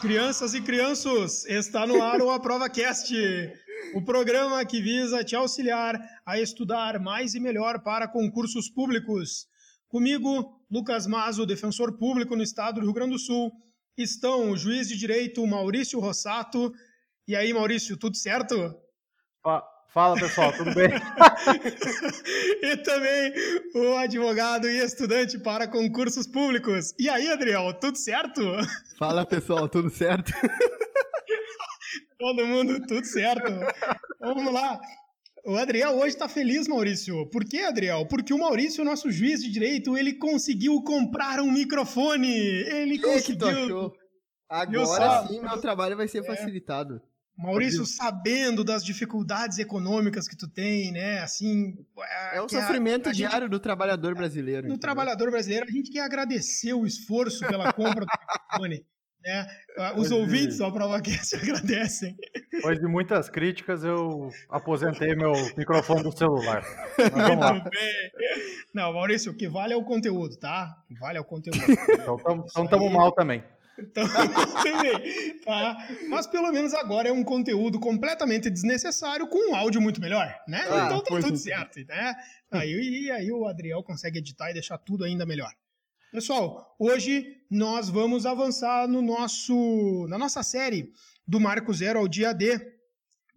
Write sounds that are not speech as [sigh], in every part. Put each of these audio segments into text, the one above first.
crianças e crianços, está no ar o Aprova Cast, o programa que visa te auxiliar a estudar mais e melhor para concursos públicos. Comigo, Lucas Mazo, defensor público no estado do Rio Grande do Sul, estão o juiz de direito Maurício Rossato. E aí, Maurício, tudo certo? Fala pessoal, tudo bem? [laughs] e também o advogado e estudante para concursos públicos. E aí, Adriel, tudo certo? Fala pessoal, tudo certo? [laughs] Todo mundo, tudo certo. Vamos lá. O Adriel hoje está feliz, Maurício. Por que, Adriel? Porque o Maurício, nosso juiz de direito, ele conseguiu comprar um microfone. Ele conseguiu. Agora sim, meu trabalho vai ser é. facilitado. Maurício, sabendo das dificuldades econômicas que tu tem, né? Assim. É o sofrimento a, a diário gente, do trabalhador brasileiro. Do entendeu? trabalhador brasileiro, a gente quer agradecer o esforço pela compra do microfone. [laughs] Né? Os ouvintes ao ProvaCast agradecem. Depois de muitas críticas, eu aposentei meu microfone do celular. Muito bem. Não, Maurício, o que vale é o conteúdo, tá? O que vale é o conteúdo. Então estamos aí... mal também. Então, [laughs] tá? Mas pelo menos agora é um conteúdo completamente desnecessário com um áudio muito melhor, né? Ah, então tá tudo é. certo, né? Aí, e aí o Adriel consegue editar e deixar tudo ainda melhor. Pessoal, hoje nós vamos avançar no nosso, na nossa série do Marco Zero ao dia D,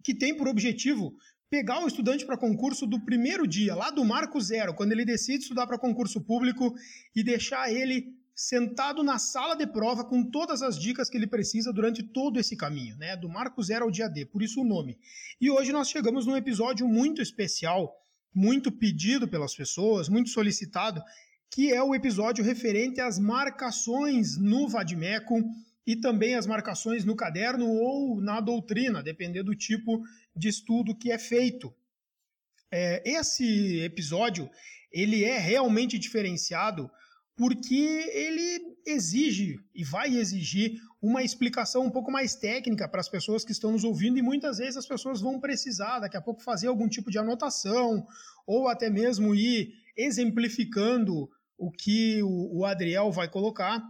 que tem por objetivo pegar o estudante para concurso do primeiro dia, lá do Marco Zero, quando ele decide estudar para concurso público e deixar ele sentado na sala de prova com todas as dicas que ele precisa durante todo esse caminho, né? Do Marco Zero ao dia D, por isso o nome. E hoje nós chegamos num episódio muito especial, muito pedido pelas pessoas, muito solicitado, que é o episódio referente às marcações no Vadimeco e também as marcações no caderno ou na doutrina, dependendo do tipo de estudo que é feito. É, esse episódio ele é realmente diferenciado porque ele exige e vai exigir uma explicação um pouco mais técnica para as pessoas que estão nos ouvindo e muitas vezes as pessoas vão precisar daqui a pouco fazer algum tipo de anotação ou até mesmo ir exemplificando o que o, Adriel vai colocar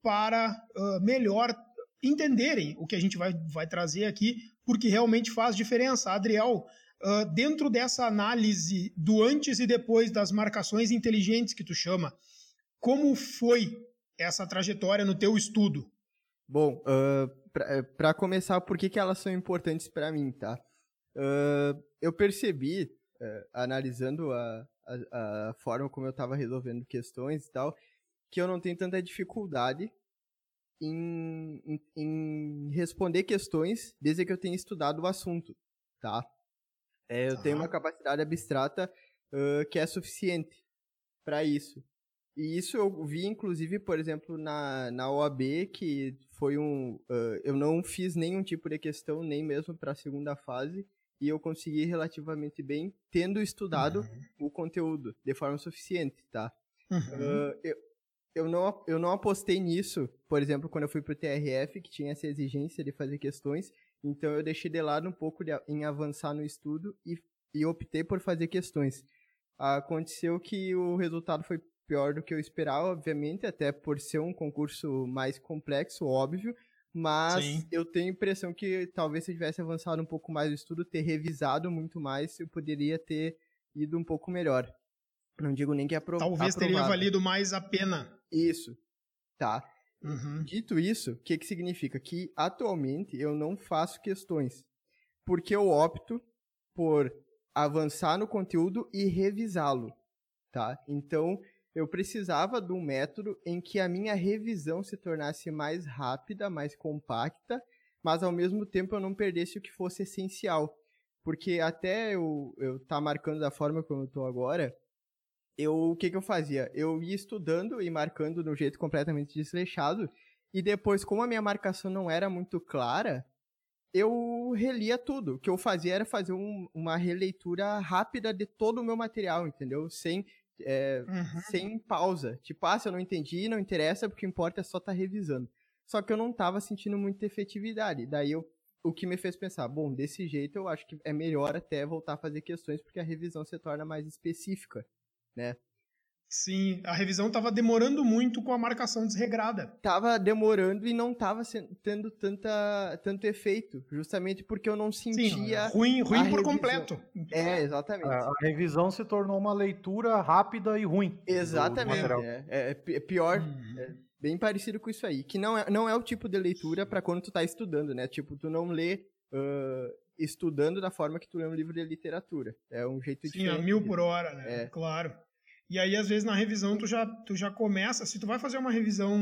para uh, melhor entenderem o que a gente vai, vai trazer aqui, porque realmente faz diferença. Adriel, uh, dentro dessa análise do antes e depois das marcações inteligentes que tu chama, como foi essa trajetória no teu estudo? Bom, uh, para começar, por que, que elas são importantes para mim, tá? Uh, eu percebi, uh, analisando a, a, a, forma como eu estava resolvendo questões e tal, que eu não tenho tanta dificuldade em, em, em, responder questões desde que eu tenha estudado o assunto, tá? É, eu tenho uma capacidade abstrata que é suficiente para isso. E isso eu vi, inclusive, por exemplo, na, na OAB, que foi um. Uh, eu não fiz nenhum tipo de questão, nem mesmo para a segunda fase, e eu consegui relativamente bem, tendo estudado uhum. o conteúdo de forma suficiente, tá? Uhum. Uh, eu, eu, não, eu não apostei nisso, por exemplo, quando eu fui para o TRF, que tinha essa exigência de fazer questões, então eu deixei de lado um pouco de, em avançar no estudo e, e optei por fazer questões. Aconteceu que o resultado foi pior do que eu esperava, obviamente, até por ser um concurso mais complexo, óbvio, mas Sim. eu tenho a impressão que talvez se eu tivesse avançado um pouco mais no estudo, ter revisado muito mais, eu poderia ter ido um pouco melhor. Não digo nem que apro Talvez aprovado. teria valido mais a pena. Isso. Tá. Uhum. Dito isso, o que, que significa? Que atualmente eu não faço questões. Porque eu opto por avançar no conteúdo e revisá-lo. Tá? Então, eu precisava de um método em que a minha revisão se tornasse mais rápida, mais compacta, mas ao mesmo tempo eu não perdesse o que fosse essencial. Porque até eu estar tá marcando da forma como eu estou agora, eu, o que, que eu fazia? Eu ia estudando e marcando de um jeito completamente desleixado, e depois, como a minha marcação não era muito clara, eu relia tudo. O que eu fazia era fazer um, uma releitura rápida de todo o meu material, entendeu? Sem é, uhum. sem pausa. Tipo, ah, se eu não entendi, não interessa, porque o que importa é só estar tá revisando. Só que eu não estava sentindo muita efetividade. Daí eu, o que me fez pensar, bom, desse jeito eu acho que é melhor até voltar a fazer questões, porque a revisão se torna mais específica, né? Sim, a revisão estava demorando muito com a marcação desregrada. Tava demorando e não tava tendo tanta, tanto efeito, justamente porque eu não sentia. Sim, ruim ruim por revisão. completo. É, exatamente. A, a, revisão se tornou uma leitura rápida e ruim. Exatamente. É, é, é, pior. Hum. É bem parecido com isso aí. Que não é, não é o tipo de leitura para quando tu tá estudando, né? Tipo, tu não lê. Uh, estudando da forma que tu lê um livro de literatura. É um jeito Sim, diferente. Sim, a mil por hora, né? É. Claro. E aí, às vezes, na revisão, tu já, tu já começa. Se tu vai fazer uma revisão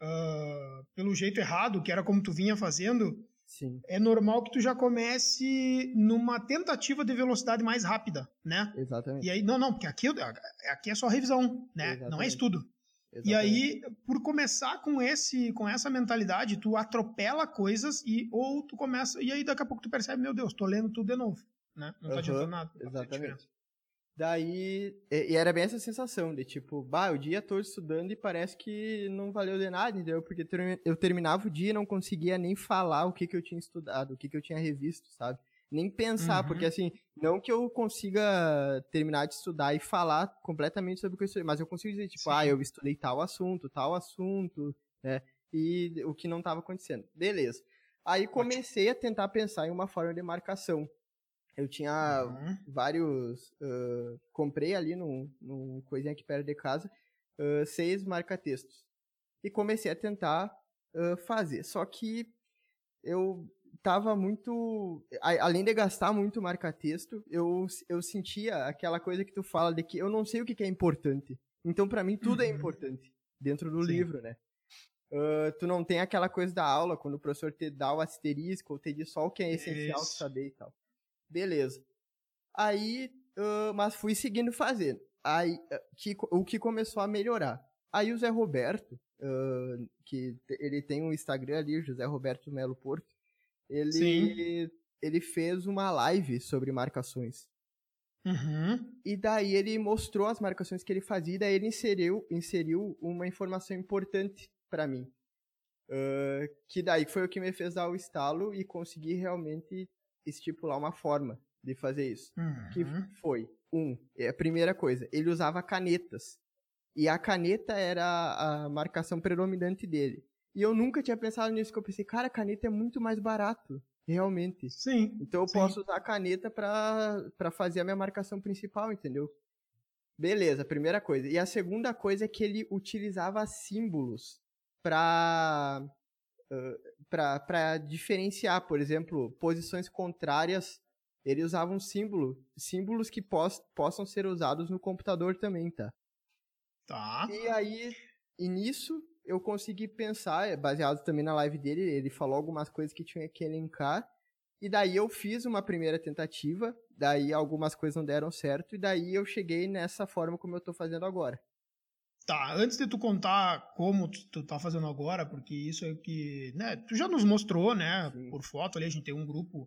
uh, pelo jeito errado, que era como tu vinha fazendo, Sim. é normal que tu já comece numa tentativa de velocidade mais rápida, né? Exatamente. E aí, não, não, porque aqui, aqui é só revisão, né? Exatamente. Não é estudo. Exatamente. E aí, por começar com esse, com essa mentalidade, tu atropela coisas e ou tu começa e aí daqui a pouco tu percebe, meu Deus, tô lendo tudo de novo, né? Não tá uhum, adiantando nada. Exatamente. Daí, e, era bem essa sensação de tipo, bah, o dia todo estudando e parece que não valeu de nada, entendeu? Porque eu terminava o dia e não conseguia nem falar o que, que eu tinha estudado, o que, que eu tinha revisto, sabe? Nem pensar, uhum. porque assim, não que eu consiga terminar de estudar e falar completamente sobre o que eu estudei, mas eu consigo dizer, tipo, Sim. ah, eu estudei tal assunto, tal assunto, né? E o que não estava acontecendo. Beleza. Aí comecei a tentar pensar em uma forma de marcação. Eu tinha uhum. vários. Uh, comprei ali num, num coisinha aqui perto de casa uh, seis marca-textos. E comecei a tentar uh, fazer. Só que eu tava muito. A, além de gastar muito marca-texto, eu, eu sentia aquela coisa que tu fala de que eu não sei o que, que é importante. Então, para mim, tudo é uhum. é importante dentro do Sim. livro, né? Uh, tu não tem aquela coisa da aula, quando o professor te dá o asterisco, ou te diz só o que é essencial Isso. saber e tal. Beleza. Aí, uh, mas fui seguindo fazendo. Aí, uh, que, o que começou a melhorar. Aí o Zé Roberto, uh, que ele tem um Instagram ali, José Roberto Melo Porto, ele, ele fez uma live sobre marcações. Uhum. E daí ele mostrou as marcações que ele fazia, e daí ele inseriu, inseriu uma informação importante para mim. Uh, que daí foi o que me fez dar o estalo e conseguir realmente estipular uma forma de fazer isso. Uhum. Que foi, um, é a primeira coisa, ele usava canetas. E a caneta era a marcação predominante dele. E eu nunca tinha pensado nisso, que eu pensei, cara, a caneta é muito mais barato, realmente. Sim. Então eu sim. posso usar a caneta para fazer a minha marcação principal, entendeu? Beleza, primeira coisa. E a segunda coisa é que ele utilizava símbolos para para diferenciar, por exemplo, posições contrárias, ele usava um símbolo, símbolos que pos, possam ser usados no computador também, tá? Tá. E aí, e nisso, eu consegui pensar, é, baseado também na live dele, ele falou algumas coisas que tinha que elencar, e daí eu fiz uma primeira tentativa, daí algumas coisas não deram certo, e daí eu cheguei nessa forma como eu tô fazendo agora. Tá, antes de tu contar como tu, tu tá fazendo agora, porque isso é que, né, tu já nos mostrou, né, Sim. por foto ali, a gente tem um grupo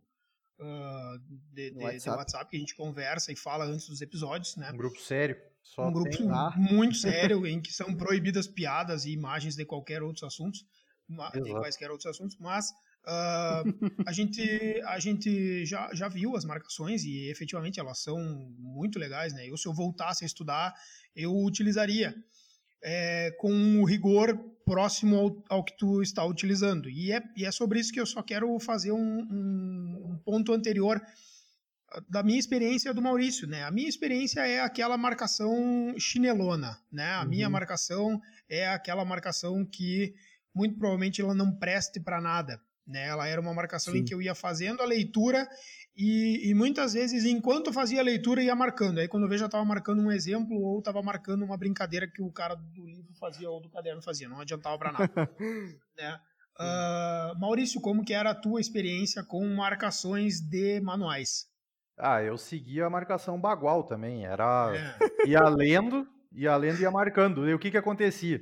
uh, de, de, WhatsApp. de, WhatsApp. que a gente conversa e fala antes dos episódios, né. Um grupo sério. Só um grupo [laughs] muito sério, [laughs] em que são proibidas piadas e imagens de qualquer outros assuntos, de quaisquer outros assuntos, mas uh, a gente, a gente já, já viu as marcações e efetivamente elas são muito legais, né? Eu, se eu voltasse a estudar, eu utilizaria é, com um rigor próximo ao, ao, que tu está utilizando. E é, e é sobre isso que eu só quero fazer um, um, um ponto anterior ah, da minha experiência do Maurício, né? A minha experiência é aquela marcação chinelona, né? A uhum. minha marcação é aquela marcação que muito provavelmente ela não preste para nada, né? Ela era uma marcação Sim. em que eu ia fazendo a leitura e, e, muitas vezes, enquanto eu fazia a leitura, ia marcando. Aí, quando eu vejo, já estava marcando um exemplo ou estava marcando uma brincadeira que o cara do livro fazia ou do caderno fazia. Não adiantava para nada. [laughs] né? Uh, Maurício, como que era a tua experiência com marcações de manuais? Ah, eu seguia a marcação bagual também. Era é. ia lendo, ia lendo e ia marcando. E o que que acontecia?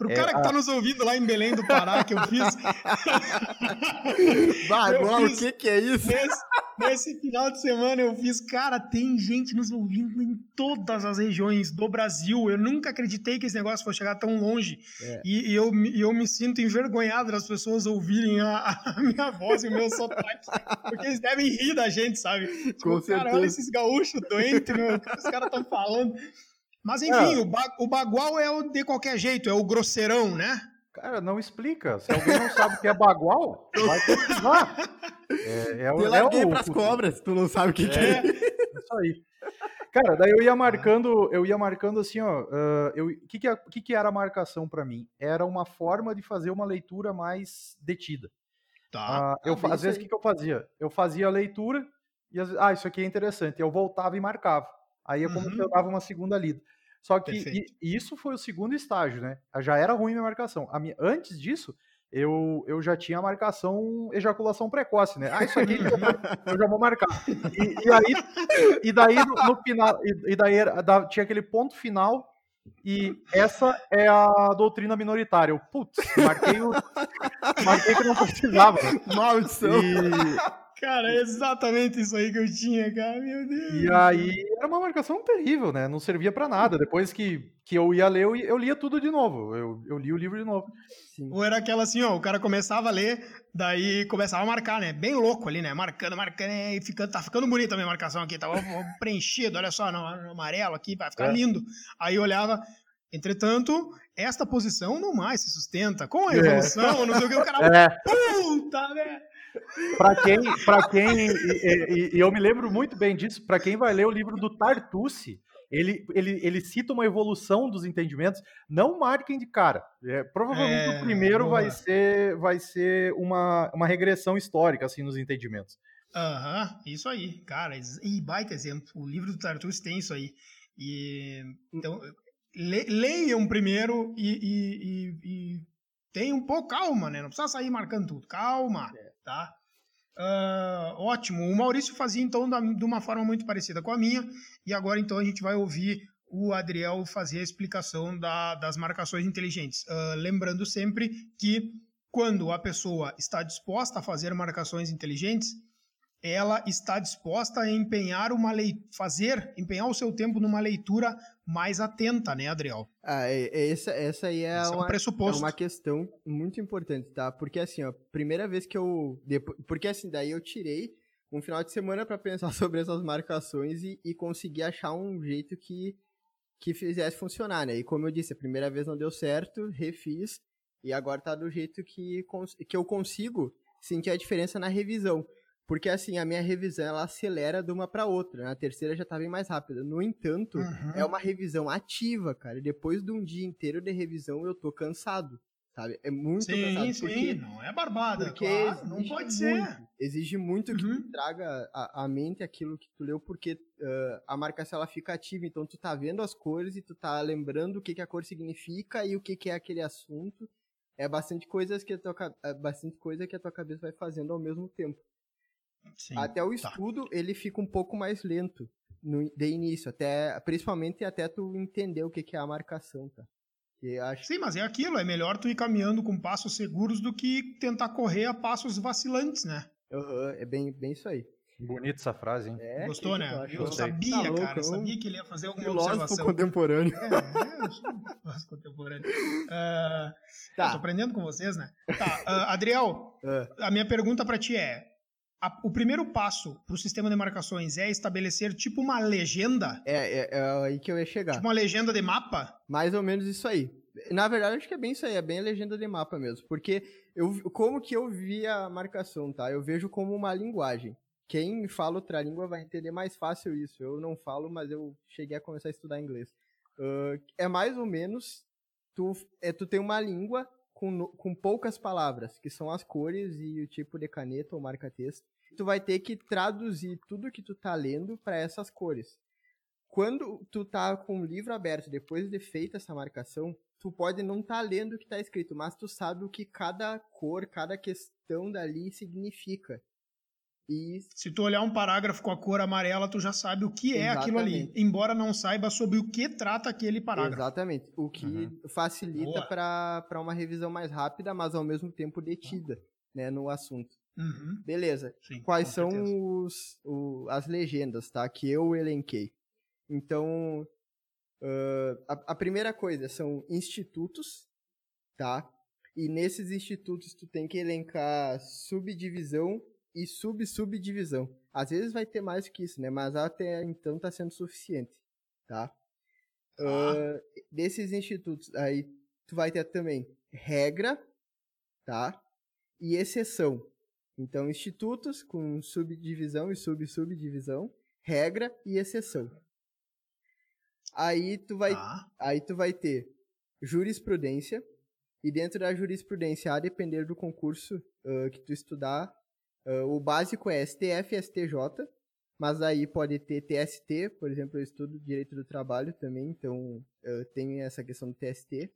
Pro é, cara que tá nos ouvindo lá em Belém do Pará, que eu fiz. [laughs] Bagual, o que que é isso? Nesse, nesse, final de semana eu fiz, cara, tem gente nos ouvindo em todas as regiões do Brasil. Eu nunca acreditei que esse negócio fosse chegar tão longe. É. E, e, eu, eu me sinto envergonhado das pessoas ouvirem a, a, minha voz e o meu sotaque. Porque eles devem rir da gente, sabe? Tipo, Com cara, olha esses gaúchos doentes, meu, o que os caras estão falando. Mas enfim, é. o, ba o bagual é o de qualquer jeito, é o grosseirão, né? Cara, não explica. Se alguém não sabe o que é bagual, vai pesquisar. É, é, eu é o, pras o, cobras, tu não sabe o que é, que é. é isso aí. Cara, daí eu ia marcando, eu ia marcando assim, ó. Uh, eu, que que, que, que era a marcação para mim? Era uma forma de fazer uma leitura mais detida. Tá. Uh, eu, ah, às vezes, o que, que eu fazia? Eu fazia a leitura e, às, ah, isso aqui é interessante. Eu voltava e marcava. Aí é como uhum. se eu dava uma segunda lida. Só que e, isso foi o segundo estágio, né? Já era ruim minha marcação. A minha, antes disso, eu, eu já tinha a marcação ejaculação precoce, né? Ah, isso aqui eu, já vou marcar. E, e aí, e daí no, no final, e, e daí da, tinha aquele ponto final e essa é a doutrina minoritária. Eu, putz, marquei, o, marquei que não precisava. Maldição. E, Cara, é exatamente isso aí que eu tinha, cara, meu Deus. E aí era uma marcação terrível, né? Não servia para nada. Depois que, que eu ia ler, eu, eu lia tudo de novo. Eu, eu li o livro de novo. Sim. Ou era aquela assim, ó, o cara começava a ler, daí começava a marcar, né? Bem louco ali, né? Marcando, marcando, e ficando, tá ficando bonita a minha marcação aqui, tava [laughs] preenchido, olha só, no, no amarelo aqui, vai ficar é. lindo. Aí eu olhava, Entretanto, esta posição não mais se sustenta. Com a é. evolução, é. não sei o que, o cara. [laughs] É. Puta, né? Para quem, para quem, e, e, e, eu me lembro muito bem disso, para quem vai ler o livro do Tartucci, ele, ele, ele cita uma evolução dos entendimentos. Não marquem de cara. É, provavelmente é, o primeiro vai ser, vai ser uma, uma regressão histórica assim nos entendimentos. Aham, uhum, isso aí, cara. E baita exemplo. O livro do Tartucci tem isso aí. E, então, le, leiam primeiro e, e, e, tenham um pouco calma, né? Não precisa sair marcando tudo. Calma. É tá? Uh, ótimo. O Maurício fazia então da, de uma forma muito parecida com a minha, e agora então a gente vai ouvir o Adriel fazer a explicação da, das marcações inteligentes. Uh, lembrando sempre que quando a pessoa está disposta a fazer marcações inteligentes, ela está disposta a empenhar uma lei... fazer, empenhar o seu tempo numa leitura mais atenta, né, Adriel? Ah, é, é essa, essa aí é, uma, é, um é uma questão muito importante, tá? Porque assim, ó, primeira vez que eu. Depois, porque assim, daí eu tirei um final de semana para pensar [laughs] sobre essas marcações e, e conseguir achar um jeito que, que fizesse funcionar, né? E como eu disse, a primeira vez não deu certo, refiz, e agora tá do jeito que, que eu consigo sentir a diferença na revisão. Porque assim, a minha revisão ela acelera de uma para outra. Na terceira já tá bem mais rápida. No entanto, uhum. é uma revisão ativa, cara. E depois de um dia inteiro de revisão, eu tô cansado. Sabe? É muito sim, cansado. Sim, porque, não é barbada, porque claro, não pode muito, ser. Exige muito que uhum. tu traga a, a, mente aquilo que tu leu, porque uh, a marcação ela fica ativa, então tu tá vendo as cores e tu tá lembrando o que, que a cor significa e o que, que é aquele assunto. É bastante coisas que a tua, é bastante coisa que a tua cabeça vai fazendo ao mesmo tempo. Sim, até o tá. estudo tá. ele fica um pouco mais lento no, de início, até principalmente até tu entender o que, que é a marcação, tá? Acho... Sim, mas é aquilo, é melhor tu ir caminhando com passos seguros do que tentar correr a passos vacilantes, né? Uhum, é bem, bem isso aí. Bonita essa frase, hein? É, Gostou, né? Eu, eu sabia, tá louco, cara. Eu sabia que ele ia fazer alguma filósofo observação. contemporâneo. É, é, um contemporâneo. Uh, tá. Eu tô aprendendo com vocês, né? Tá, uh, Adriel, uh. a minha pergunta para ti é, a, o primeiro passo para o sistema de marcações é estabelecer tipo uma legenda? É, é, é, aí que eu ia chegar. Tipo uma legenda de mapa? Mais ou menos isso aí. Na verdade, acho que é bem isso aí, é bem a legenda de mapa mesmo. Porque eu, como que eu vi a marcação, tá? Eu vejo como uma linguagem. Quem fala outra língua vai entender mais fácil isso. Eu não falo, mas eu cheguei a começar a estudar inglês. Uh, é mais ou menos, tu, é, tu tem uma língua com, com poucas palavras, que são as cores e o tipo de caneta ou marca-texto. Tu vai ter que traduzir tudo que tu tá lendo para essas cores. Quando tu tá com o livro aberto, depois de feita essa marcação, tu pode não estar tá lendo o que está escrito, mas tu sabe o que cada cor, cada questão dali significa. E... Se tu olhar um parágrafo com a cor amarela, tu já sabe o que é Exatamente. aquilo ali, embora não saiba sobre o que trata aquele parágrafo. Exatamente, o que uhum. facilita para uma revisão mais rápida, mas ao mesmo tempo detida né, no assunto. Uhum. Beleza. Sim, Quais são os, o, as legendas, tá? Que eu elenquei. Então, uh, a, a primeira coisa são institutos, tá? E nesses institutos tu tem que elencar subdivisão e sub-subdivisão. Às vezes vai ter mais que isso, né? Mas até então tá sendo suficiente, tá? Uh, desses institutos, aí tu vai ter também regra, tá? E exceção. Então, institutos com subdivisão e sub-subdivisão, regra e exceção. Aí tu vai, ah. aí tu vai ter jurisprudência, e dentro da jurisprudência, a depender do concurso uh, que tu estudar, uh, o básico é STF e STJ, mas aí pode ter TST, por exemplo, eu estudo Direito do Trabalho também, então uh, tem essa questão do TST.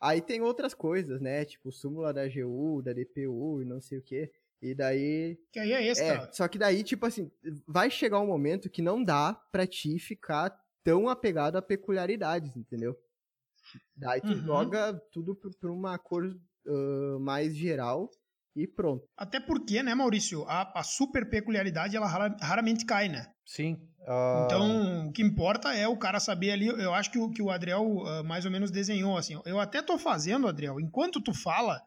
Aí tem outras coisas, né, tipo súmula da AGU, da DPU e não sei o que. E daí. Que aí é extra. É, só que daí, tipo assim, vai chegar um momento que não dá pra ti ficar tão apegado a peculiaridades, entendeu? Daí tu uhum. joga tudo pra uma cor uh, mais geral e pronto. Até porque, né, Maurício, a, a super peculiaridade ela raramente cai, né? Sim. Uh... Então, o que importa é o cara saber ali. Eu acho que o, que o Adriel uh, mais ou menos desenhou assim. Eu até tô fazendo, Adriel, enquanto tu fala,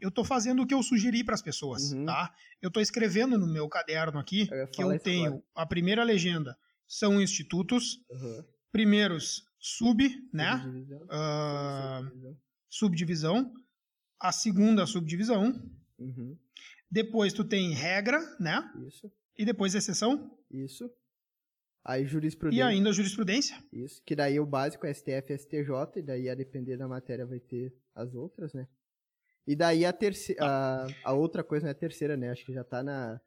eu tô fazendo o que eu sugeri para as pessoas, uhum. tá? Eu tô escrevendo no meu caderno aqui eu que eu tenho agora. a primeira legenda são institutos, uhum. primeiros sub, né? Subdivisão. Uh, subdivisão. A segunda subdivisão. Uhum. Depois tu tem regra, né? Isso. E depois exceção. Isso. Aí jurisprudência. E ainda jurisprudência. Isso. Que daí o básico é STF e STJ, e daí a depender da matéria vai ter as outras, né? E daí a terceira. A, a outra coisa não é a terceira, né? Acho que já tá na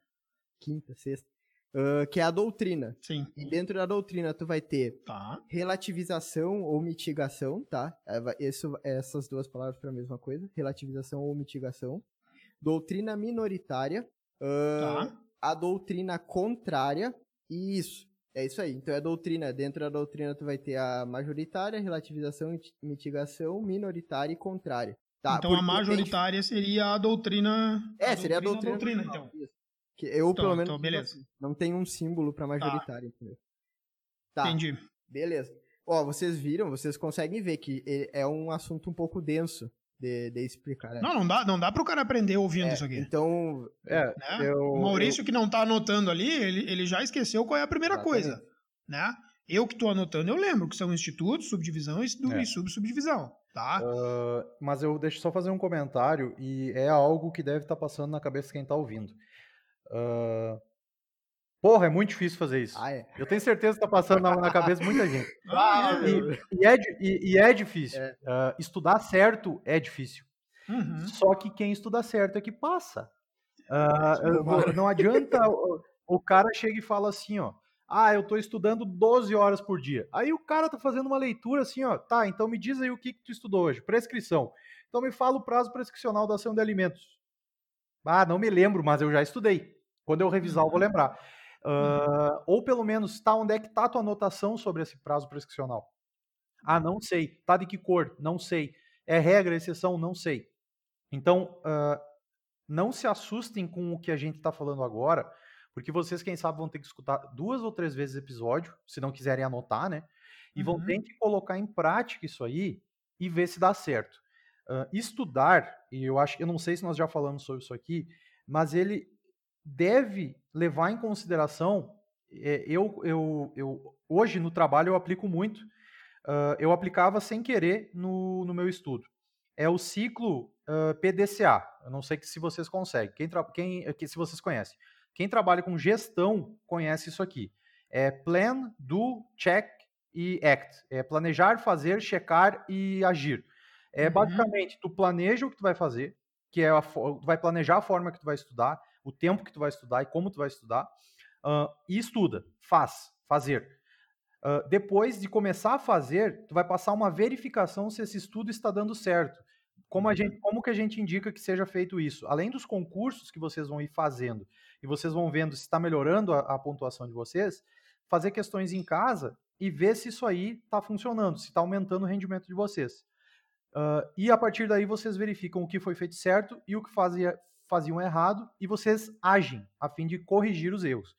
quinta, sexta. Uh, que é a doutrina. Sim. E dentro da doutrina tu vai ter tá. relativização ou mitigação, tá? Isso, essas duas palavras para a mesma coisa, relativização ou mitigação. Doutrina minoritária, uh, tá. a doutrina contrária e isso. É isso aí. Então é doutrina. Dentro da doutrina tu vai ter a majoritária, relativização, mitigação, minoritária e contrária. Tá? Então a majoritária tem... seria a doutrina. É, a seria a doutrina. A doutrina, então. Isso. Que eu, então, pelo menos, então, não tenho um símbolo para tá. entendeu? Tá. Entendi. Beleza. Ó, vocês viram, vocês conseguem ver que é um assunto um pouco denso de, de explicar. Né? Não, não dá, não dá pro cara aprender ouvindo é, isso aqui. Então, é, né? eu, o Maurício eu... que não tá anotando ali, ele, ele já esqueceu qual é a primeira Exatamente. coisa, né? Eu que tô anotando, eu lembro que são institutos, subdivisão e, é. e sub-subdivisão, tá? Uh, mas eu deixo só fazer um comentário e é algo que deve estar tá passando na cabeça de quem tá ouvindo. Uh, porra, é muito difícil fazer isso. Ah, é. Eu tenho certeza que está passando na, na, cabeça de muita gente. [laughs] Ah, e, e, é, e, e, é, difícil. É. Uh, estudar certo é difícil. Uhum. Só que quem estuda certo é que passa. Uh, não adianta o, o, cara chega e fala assim, ó. Ah, eu estou estudando 12 horas por dia. Aí o cara tá fazendo uma leitura assim, ó. Tá, então me diz aí o que, que tu estudou hoje. Prescrição. Então me fala o prazo prescricional da ação de alimentos. Ah, não me lembro, mas eu já estudei. Quando eu revisar, eu vou uhum. lembrar. Uh, ou pelo menos, tá onde é que tá a tua anotação sobre esse prazo prescricional? Ah, não sei. Tá de que cor? Não sei. É regra, exceção? Não sei. Então, uh, não se assustem com o que a gente está falando agora, porque vocês, quem sabe, vão ter que escutar duas ou três vezes o episódio, se não quiserem anotar, né? E uhum. vão ter que colocar em prática isso aí e ver se dá certo. Uh, estudar, e eu acho, eu não sei se nós já falamos sobre isso aqui, mas ele deve levar em consideração. É, eu, eu, eu hoje no trabalho eu aplico muito. Uh, eu aplicava sem querer no, no meu estudo. É o ciclo uh, PDCA. Eu não sei se vocês conseguem. Quem, quem que, se vocês conhecem. Quem trabalha com gestão conhece isso aqui. É Plan, Do, Check e Act. É planejar, fazer, checar e agir. É uhum. basicamente, tu planeja o que tu vai fazer, que é a, tu vai planejar a forma que tu vai estudar, o tempo que tu vai estudar e como tu vai estudar, uh, e estuda, faz, fazer. Uh, depois de começar a fazer, tu vai passar uma verificação se esse estudo está dando certo. Como, a uhum. gente, como que a gente indica que seja feito isso? Além dos concursos que vocês vão ir fazendo, e vocês vão vendo se está melhorando a, a pontuação de vocês, fazer questões em casa e ver se isso aí está funcionando, se está aumentando o rendimento de vocês. Uh, e a partir daí vocês verificam o que foi feito certo e o que fazia, faziam errado e vocês agem a fim de corrigir os erros.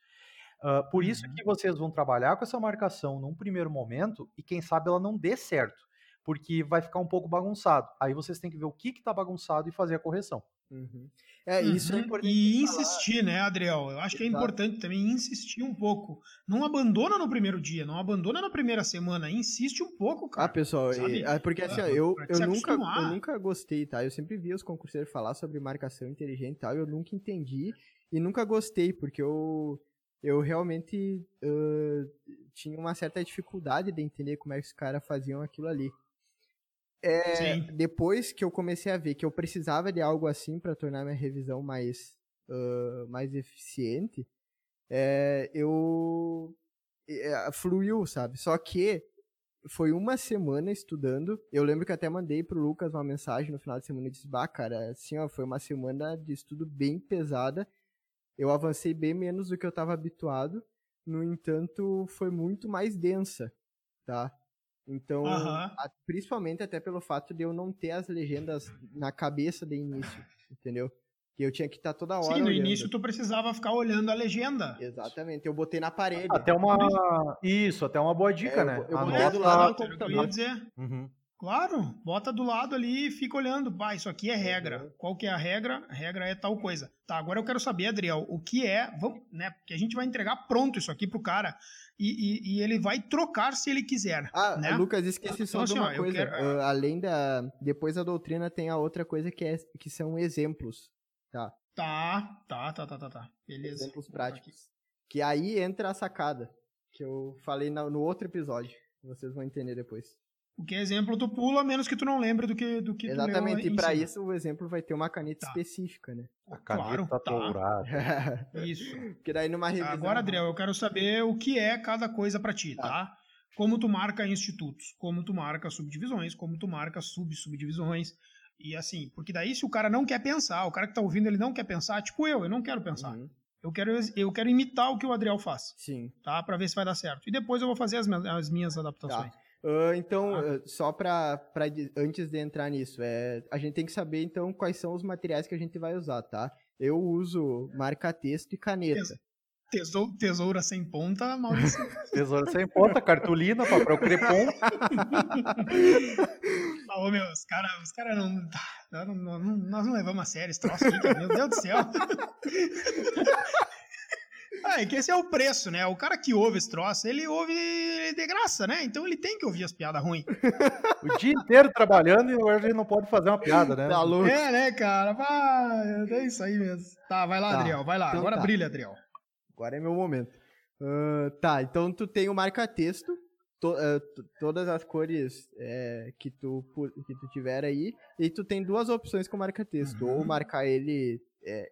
Uh, por isso que uhum. vocês vão trabalhar com essa marcação num primeiro momento e quem sabe ela não dê certo, porque vai ficar um pouco bagunçado. Aí vocês têm que ver o que está bagunçado e fazer a correção. Uhum. É, isso é uhum. é importante. E insistir, né, Adriel? Eu acho Exato. que é importante também insistir um pouco. Não abandona no primeiro dia, não abandona na primeira semana. Insiste um pouco, cara. Ah, pessoal, e, é porque assim, ó, eu, eu, nunca, eu nunca gostei, tá? Eu sempre vi os concurseiros falar sobre marcação inteligente e tal, eu nunca entendi e nunca gostei, porque eu, eu realmente uh, tinha uma certa dificuldade de entender como é que os caras faziam aquilo ali. É, depois que eu comecei a ver que eu precisava de algo assim para tornar minha revisão mais, uh, mais eficiente, é, eu é, fluiu, sabe? Só que foi uma semana estudando. Eu lembro que até mandei pro Lucas uma mensagem no final de semana e disse: Bah, cara, assim, ó, foi uma semana de estudo bem pesada. Eu avancei bem menos do que eu estava habituado. No entanto, foi muito mais densa, tá? Então, uhum. a, principalmente até pelo fato de eu não ter as legendas na cabeça de início, entendeu? Que eu tinha que estar tá toda hora. Sim, no olhando. início tu precisava ficar olhando a legenda. Exatamente, eu botei na parede. Até uma. Isso, até uma boa dica, é, né? Eu, eu botei do lado do computador. dizer. Uhum. Claro, bota do lado ali e fica olhando. Bah, isso aqui é regra. Uhum. Qual que é a regra? A regra é tal coisa. Tá, agora eu quero saber, Adriel, o que é, vamos, né? Porque a gente vai entregar pronto isso aqui pro cara e, e, e ele vai trocar se ele quiser. Ah, né? Lucas, esqueci então, só assim, de uma ó, coisa. Quero... Uh, além da. Depois da doutrina tem a outra coisa que, é, que são exemplos. Tá. Tá, tá, tá, tá, tá, tá. Beleza. Exemplos práticos. Que aí entra a sacada. Que eu falei no outro episódio. Vocês vão entender depois. O que é exemplo tu pula, menos que tu não lembre do que, do que Exatamente, tu e para isso o exemplo vai ter uma caneta tá. específica, né? A caneta claro, tá. dourada. [laughs] isso. Porque daí numa revisão... Agora, Adriel, eu quero saber o que é cada coisa para ti, tá. tá? Como tu marca institutos, como tu marca subdivisões, como tu marca sub-subdivisões. E assim, porque daí se o cara não quer pensar, o cara que tá ouvindo ele não quer pensar, tipo eu, eu não quero pensar. Uhum. Eu quero, eu quero imitar o que o Adriel faz. Sim. Tá? Para ver se vai dar certo. E depois eu vou fazer as, as minhas adaptações. Tá. Uh, então, ah. uh, só para antes de entrar nisso, é, a gente tem que saber então quais são os materiais que a gente vai usar, tá? Eu uso marca-texto e caneta. Tesoura, tesoura sem ponta, Maurício. [laughs] tesoura sem ponta, cartolina, papel crepom. [laughs] Ô, meu, os caras os cara não, não, não, Nós não levamos a sério esse troço aqui, cara. Meu Deus do céu. [laughs] Ah, é que esse é o preço, né? O cara que ouve esse troço, ele ouve de graça, né? Então ele tem que ouvir as piadas ruins. o dia inteiro trabalhando e hoje ele não pode fazer uma piada, né? Tá louco. É, né, cara? Vai, é isso aí mesmo. Tá, vai lá, tá. Adriel, vai lá. Então Agora tá. brilha, Adriel. Agora é meu momento. Uh, tá, então tu tem o marca-texto, to, uh, todas as cores é, que, tu, que tu tiver aí, e tu tem duas opções com marca-texto. Uhum. Ou marcar ele é,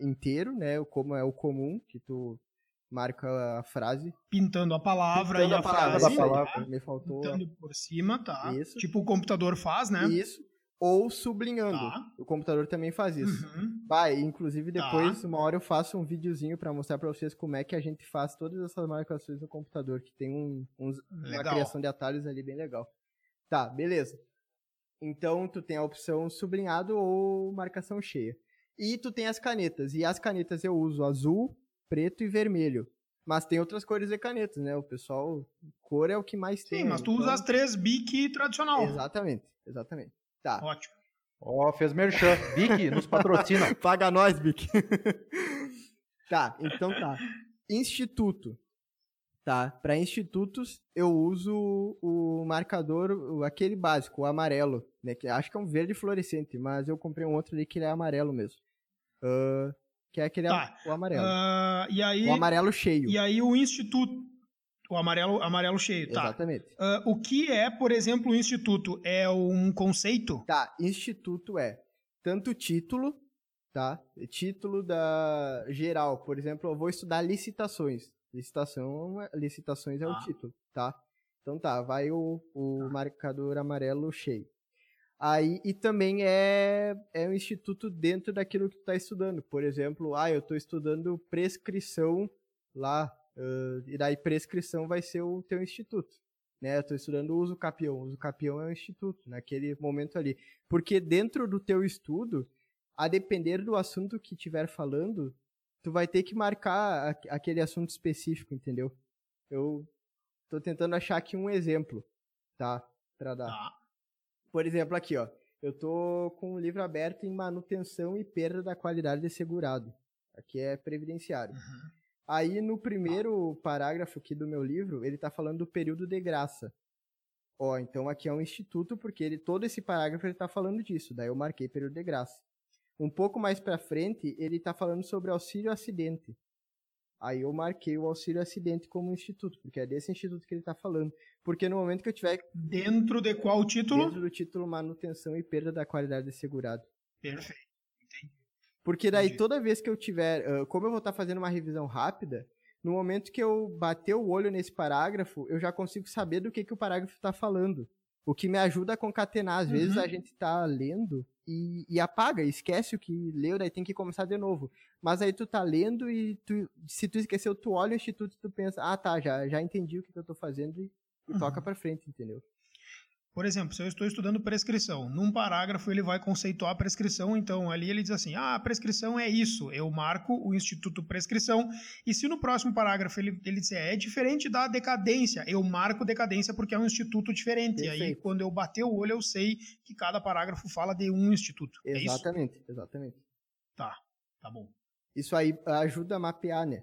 inteiro, né? Como é o comum, que tu marca a frase. Pintando a palavra Pintando e a, a frase. Da palavra, me faltou. Pintando por cima, tá. Isso. Tipo o computador faz, né? Isso. Ou sublinhando. Tá. O computador também faz isso. Uhum. Vai, inclusive depois, tá. uma hora eu faço um videozinho para mostrar para vocês como é que a gente faz todas essas marcações no computador, que tem um, um uma criação de atalhos ali bem legal. Tá, beleza. Então, tu tem a opção sublinhado ou marcação cheia. E tu tem as canetas. E as canetas eu uso azul, preto e vermelho. Mas tem outras cores de canetas, né? O pessoal, cor é o que mais Sim, tem. Sim, mas tu então... usa as três BIC tradicional. Exatamente, exatamente. Tá. Ótimo. Ó, oh, fez merchan. BIC nos patrocina. [laughs] Paga nós, BIC. [laughs] tá, então tá. Instituto. Tá, para institutos eu uso o marcador, aquele básico, o amarelo, né? Que acho que é um verde fluorescente, mas eu comprei um outro ali que ele é amarelo mesmo. Uh, que é aquele tá. o amarelo. Uh, e aí, o amarelo cheio. E aí o instituto. O amarelo, amarelo cheio, tá. Exatamente. Uh, o que é, por exemplo, o instituto? É um conceito? Tá, instituto é tanto título, tá? Título da geral. Por exemplo, eu vou estudar licitações. Licitação, licitações é o tá. título, tá? Então tá, vai o, o tá. marcador amarelo cheio. Aí, e também é, é um instituto dentro daquilo que tu está estudando. Por exemplo, ah, eu estou estudando prescrição lá, uh, e daí prescrição vai ser o teu instituto. Né? Eu estou estudando uso capião. Uso capião é um instituto, naquele momento ali. Porque dentro do teu estudo, a depender do assunto que estiver falando, tu vai ter que marcar aquele assunto específico, entendeu? Eu estou tentando achar aqui um exemplo, tá? Para dar. Tá. Por exemplo, aqui, ó. Eu tô com o livro aberto em manutenção e perda da qualidade de segurado. Aqui é previdenciário. Uhum. Aí no primeiro parágrafo aqui do meu livro, ele tá falando do período de graça. Ó, então aqui é um instituto porque ele todo esse parágrafo ele tá falando disso. Daí eu marquei período de graça. Um pouco mais para frente, ele tá falando sobre auxílio acidente. Aí eu marquei o auxílio acidente como instituto, porque é desse instituto que ele está falando. Porque no momento que eu tiver. Dentro de qual título? Dentro do título manutenção e perda da qualidade de segurado. Perfeito. Porque daí toda vez que eu tiver. Como eu vou estar tá fazendo uma revisão rápida, no momento que eu bater o olho nesse parágrafo, eu já consigo saber do que, que o parágrafo está falando. O que me ajuda a concatenar. Às uhum. vezes a gente está lendo e, e, apaga, esquece o que leu, daí tem que começar de novo. Mas aí tu tá lendo e tu, se tu esqueceu, tu olha o instituto e tu pensa, ah tá, já, já entendi o que, que eu tô fazendo e, e uhum. toca pra frente, entendeu? Por exemplo, se eu estou estudando prescrição, num parágrafo ele vai conceituar a prescrição, então ali ele diz assim: ah, a prescrição é isso. Eu marco o Instituto Prescrição, e se no próximo parágrafo ele, ele disser é diferente da decadência, eu marco decadência porque é um instituto diferente. Perfeito. E aí, quando eu bater o olho, eu sei que cada parágrafo fala de um instituto. É exatamente, é exatamente. Tá, tá bom. Isso aí ajuda a mapear, né?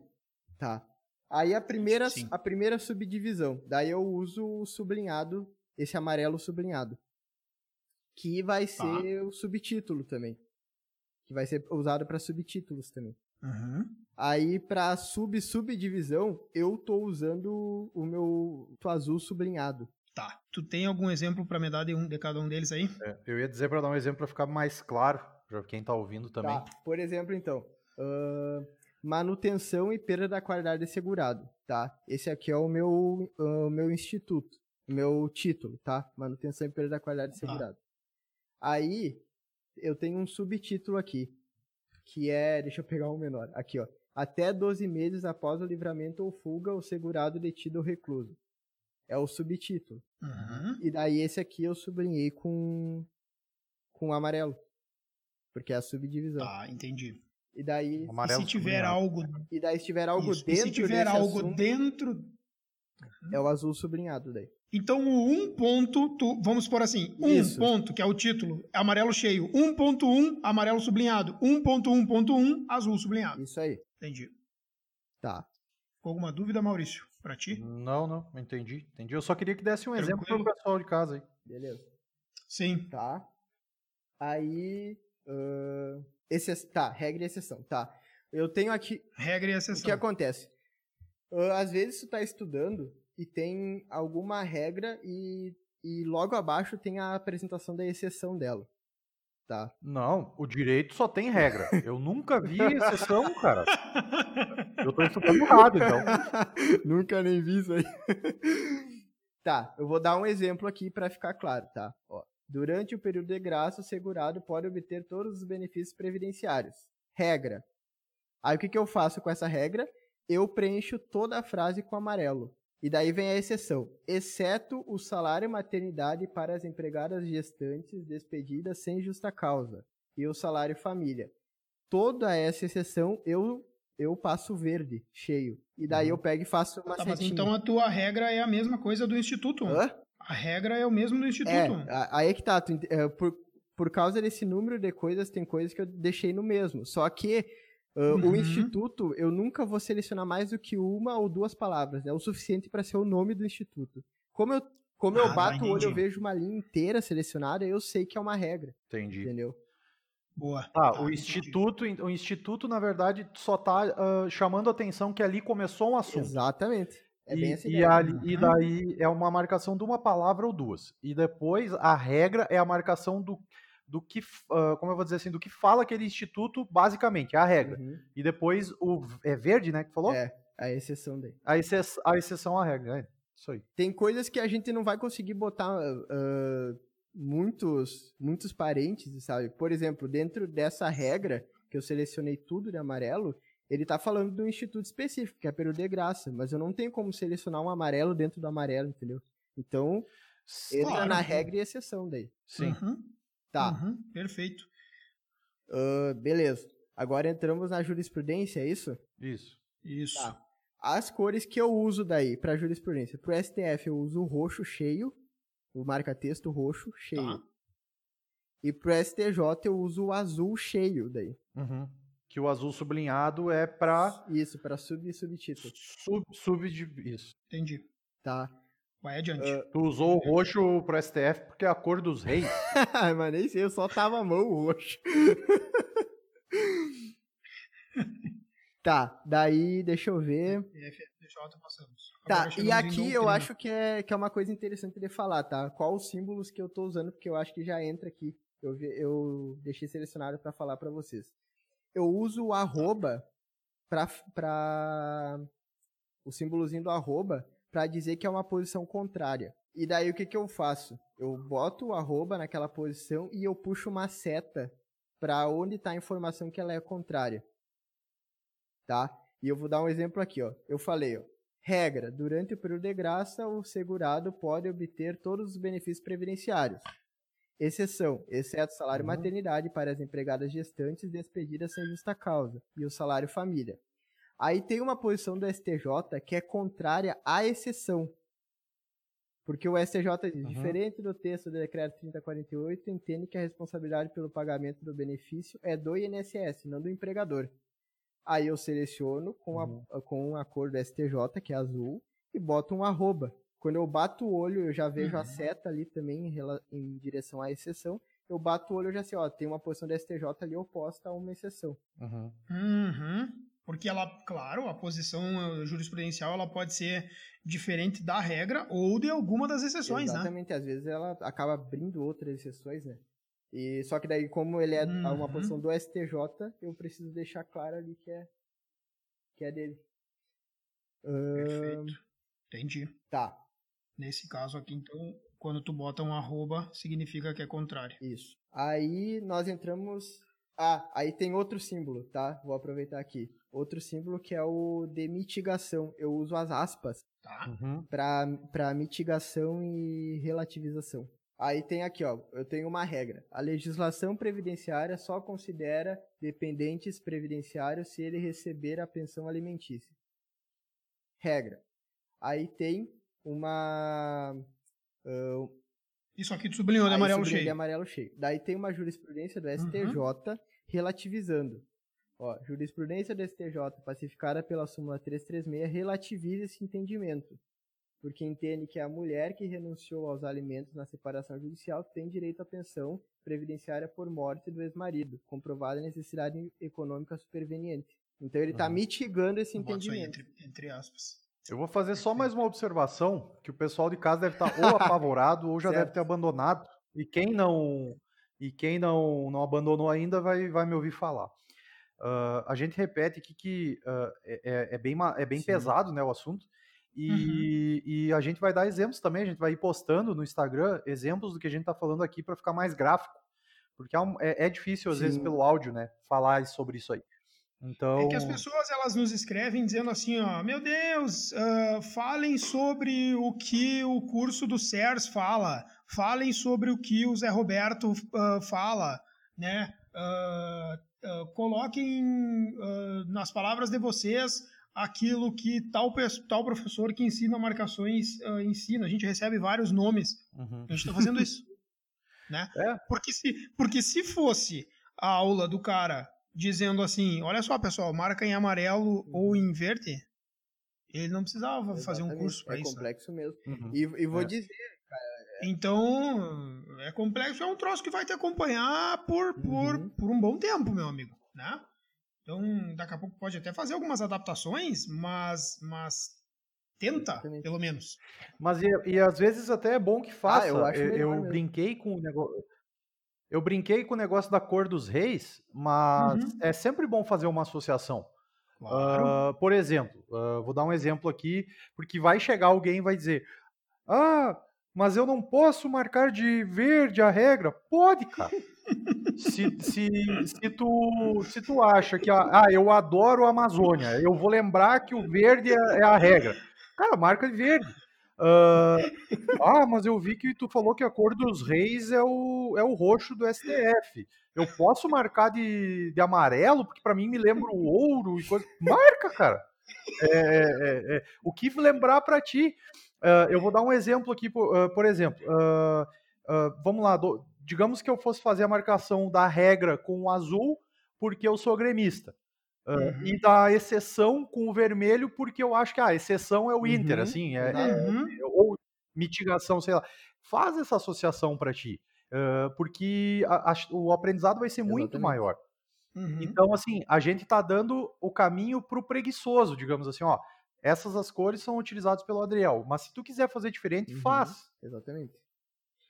Tá. Aí a primeira, a primeira subdivisão. Daí eu uso o sublinhado esse amarelo sublinhado. Que vai tá. ser o subtítulo também. Que vai ser usado para subtítulos também. Uhum. Aí, para sub-subdivisão, eu tô usando o meu azul sublinhado. Tá. Tu tem algum exemplo para me dar de, um, de cada um deles aí? É, eu ia dizer para dar um exemplo para ficar mais claro para quem tá ouvindo também. Tá. Por exemplo, então, uh, manutenção e perda da qualidade assegurado, tá? Esse aqui é o meu, uh, meu instituto meu título, tá? Manutenção e perda da qualidade tá. segurada. Aí, eu tenho um subtítulo aqui, que é, deixa eu pegar um menor, aqui ó, até 12 meses após o livramento ou fuga, o segurado detido ou recluso. É o subtítulo. Uhum. E daí esse aqui eu sublinhei com com amarelo, porque é a subdivisão. Ah, entendi. E daí, amarelo e se tiver algo, e daí se tiver algo Isso. dentro, e se tiver algo assunto, dentro, é o azul sublinhado daí. Então, o um ponto, tu, vamos por assim, um Isso. ponto, que é o título, é amarelo cheio. 1.1, amarelo sublinhado. 1.1.1, azul sublinhado. Isso aí. Entendi. Tá. alguma dúvida, Maurício, para ti? Não, não, entendi. Entendi. Eu só queria que desse um Tranquilo. exemplo para o pessoal de casa aí. Beleza. Sim. Tá. Aí, uh, esse, tá, regra e exceção, tá. Eu tenho aqui... Regra e exceção. O que acontece? Uh, às vezes tu tá estudando e tem alguma regra e, e logo abaixo tem a apresentação da exceção dela. Tá. Não, o direito só tem regra. Eu nunca vi exceção, cara. Eu tô estudando errado, então. [laughs] nunca nem vi isso aí. tá, eu vou dar um exemplo aqui para ficar claro, tá? Ó, durante o período de graça, o segurado pode obter todos os benefícios previdenciários. Regra. Aí o que, que eu faço com essa regra? Eu preencho toda a frase com amarelo. E daí vem a exceção, exceto o salário maternidade para as empregadas gestantes despedidas sem justa causa e o salário família. Toda essa exceção eu eu passo verde, cheio. E daí uhum. eu pego e faço uma tá, Mas então a tua regra é a mesma coisa do instituto. Hã? A regra é o mesmo do instituto. É, aí é que tá. Tu, é, por, por causa desse número de coisas, tem coisas que eu deixei no mesmo. Só que Uh, uhum. O instituto, eu nunca vou selecionar mais do que uma ou duas palavras. É né? o suficiente para ser o nome do instituto. Como eu, como ah, eu bato o olho, eu vejo uma linha inteira selecionada, eu sei que é uma regra. Entendi. Entendeu? Boa. Ah, tá, o instituto, o instituto, na verdade, só está uh, chamando a atenção que ali começou um assunto. Exatamente. É e, bem assim. E, ali, uhum. e daí é uma marcação de uma palavra ou duas. E depois a regra é a marcação do do que, uh, como eu vou dizer assim, do que fala aquele instituto, basicamente, é a regra. Uhum. E depois o é verde, né, que falou? É, a exceção daí. A, exce a exceção à regra, é. Isso aí. Tem coisas que a gente não vai conseguir botar uh, muitos, muitos parênteses, sabe? Por exemplo, dentro dessa regra, que eu selecionei tudo de amarelo, ele tá falando de um instituto específico, que é Peru de Graça, mas eu não tenho como selecionar um amarelo dentro do amarelo, entendeu? Então, entra claro. na regra e exceção daí. Sim. Uhum. Tá. Uhum, perfeito. Uh, beleza. Agora entramos na jurisprudência, é isso? Isso. Isso. Tá. As cores que eu uso daí para jurisprudência. Pro STF eu uso o roxo cheio, o marca-texto roxo cheio. Tá. E pro STJ eu uso o azul cheio daí. Uhum. Que o azul sublinhado é para Isso, para sub e subtítulo. Sub, sub isso. Entendi. Tá. Vai adiante. Uh, tu usou o roxo pro STF porque é a cor dos reis. [laughs] Mas nem sei, eu só tava a mão roxo. [laughs] tá, daí deixa eu ver. Tá, e aqui eu acho que é, que é uma coisa interessante de falar, tá? Qual os símbolos que eu tô usando, porque eu acho que já entra aqui. Eu, eu deixei selecionado para falar para vocês. Eu uso o arroba pra, pra o símbolozinho do arroba para dizer que é uma posição contrária. E daí o que, que eu faço? Eu boto o arroba naquela posição e eu puxo uma seta para onde está a informação que ela é contrária. Tá? E eu vou dar um exemplo aqui, ó. Eu falei, ó, regra, durante o período de graça, o segurado pode obter todos os benefícios previdenciários. Exceção, exceto salário uhum. maternidade para as empregadas gestantes despedidas sem justa causa e o salário família. Aí tem uma posição do STJ que é contrária à exceção. Porque o STJ diz, uhum. diferente do texto do decreto 3048, entende que a responsabilidade pelo pagamento do benefício é do INSS, não do empregador. Aí eu seleciono com, a, uhum. com a cor do STJ, que é azul, e boto um arroba. Quando eu bato o olho, eu já vejo uhum. a seta ali também em, em, direção à exceção. Eu bato o olho, eu já sei, ó, tem uma posição do STJ ali oposta a uma exceção. Uhum. Uhum. Porque ela, claro, a posição jurisprudencial ela pode ser diferente da regra ou de alguma das exceções, Exatamente, né? às vezes ela acaba abrindo outras exceções, né? E só que daí como ele é uhum. uma posição do STJ, eu preciso deixar claro ali que é que é dele. Perfeito. Entendi. Tá. Nesse caso aqui, então, quando tu bota um arroba, significa que é contrário. Isso. Aí nós entramos ah, aí tem outro símbolo, tá? Vou aproveitar aqui. Outro símbolo que é o de mitigação. Eu uso as aspas tá. Uhum. para mitigação e relativização. Aí tem aqui, ó, eu tenho uma regra. A legislação previdenciária só considera dependentes previdenciários se ele receber a pensão alimentícia. Regra. Aí tem uma uh, isso aqui tu sublinhou de amarelo cheio. de amarelo cheio. Daí tem uma jurisprudência do STJ uhum. Relativizando. Ó, jurisprudência do STJ pacificada pela súmula 336 relativiza esse entendimento, porque entende que a mulher que renunciou aos alimentos na separação judicial tem direito à pensão previdenciária por morte do ex-marido, comprovada a necessidade econômica superveniente. Então ele está uhum. mitigando esse entendimento. Entre, entre aspas. Eu vou fazer só mais uma observação, que o pessoal de casa deve estar ou [laughs] apavorado ou já deve ter abandonado. E quem não e quem não, não abandonou ainda vai, vai me ouvir falar. Uh, a gente repete aqui que uh, é, é, bem, é bem pesado né, o assunto. E, uhum. e, a gente vai dar exemplos também, a gente vai ir postando no Instagram exemplos do que a gente está falando aqui para ficar mais gráfico. Porque é, é, é difícil, às Sim. vezes, pelo áudio, né, falar sobre isso aí. Então... É que as pessoas elas nos escrevem dizendo assim, ó, meu Deus, uh, falem sobre o que o curso do CERS fala, falem sobre o que o Zé Roberto uh, fala, né? Uh, coloquem nas palavras de vocês aquilo que tal, tal professor que ensina marcações ensina. A gente recebe vários nomes. Uhum. A gente está fazendo isso. [laughs] né? É. Porque, se, porque se fosse a aula do cara dizendo assim: olha só, pessoal, marca em amarelo uhum. ou em verde. Ele não precisava Exatamente. fazer um curso para é isso. É complexo mesmo. Uhum. E, e, vou é. dizer, cara. É... Então, é complexo, é um troço que vai te acompanhar por, uhum. por, por um bom tempo, meu amigo, né? Então, daqui a pouco pode até fazer algumas adaptações, mas, mas tenta, Exatamente. pelo menos. Mas e, e, às vezes até é bom que faça. Ah, eu, acho eu, eu brinquei com o negócio. Eu brinquei com o negócio da cor dos reis, mas uhum. é sempre bom fazer uma associação. Claro. Uh, por exemplo, uh, vou dar um exemplo aqui, porque vai chegar alguém e vai dizer: Ah, mas eu não posso marcar de verde a regra. Pode, cara. se, se, se, tu, se tu acha que, ah, eu adoro a Amazônia, eu vou lembrar que o verde é, é a regra. Cara, marca de verde. Uh, ah, mas eu vi que tu falou que a cor dos reis é o, é o roxo do STF. Eu posso marcar de, de amarelo, porque para mim me lembra o ouro e coisa. Marca, cara. É, é, é, é. o que lembrar para ti? Uh, eu vou dar um exemplo aqui, por, uh, por exemplo. vamos lá, do, digamos que eu fosse fazer a marcação da regra com o azul porque eu sou gremista. Uh, E da exceção com o vermelho, porque eu acho que a exceção é o Inter, uhum. assim, é, uhum. é, ou mitigação, sei lá. Faz essa associação para ti, uh, porque a, a, o aprendizado vai ser Exatamente. muito maior. Uhum. Então, assim, a gente está dando o caminho para o preguiçoso, digamos assim, ó. Essas as cores são utilizadas pelo Adriel, mas se tu quiser fazer diferente, uhum. faz. Exatamente.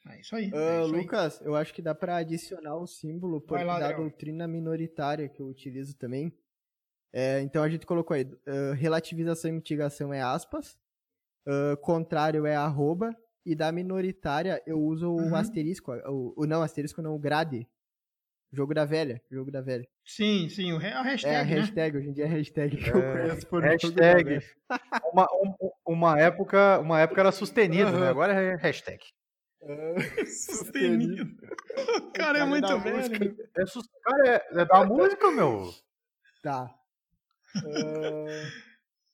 É isso aí. Uh, é isso Lucas, aí. eu acho que dá para adicionar um símbolo por lá, da doutrina minoritária que eu utilizo também. É, então a gente colocou aí, uh, relativização e mitigação é aspas, uh, contrário é arroba, e da minoritária eu uso uhum. o asterisco, o, o, não asterisco não, o grade. Jogo da velha, jogo da velha. Sim, sim, o, a hashtag, É a né? hashtag, né? hoje em dia é a hashtag que é, eu conheço por Hashtag. [laughs] uma, um, uma, época, uma época era sustenido, uhum. né? Agora é hashtag. Uh, [laughs] sustenido. O cara é muito velho. Né? É, cara, é, é da [laughs] música, meu. Tá.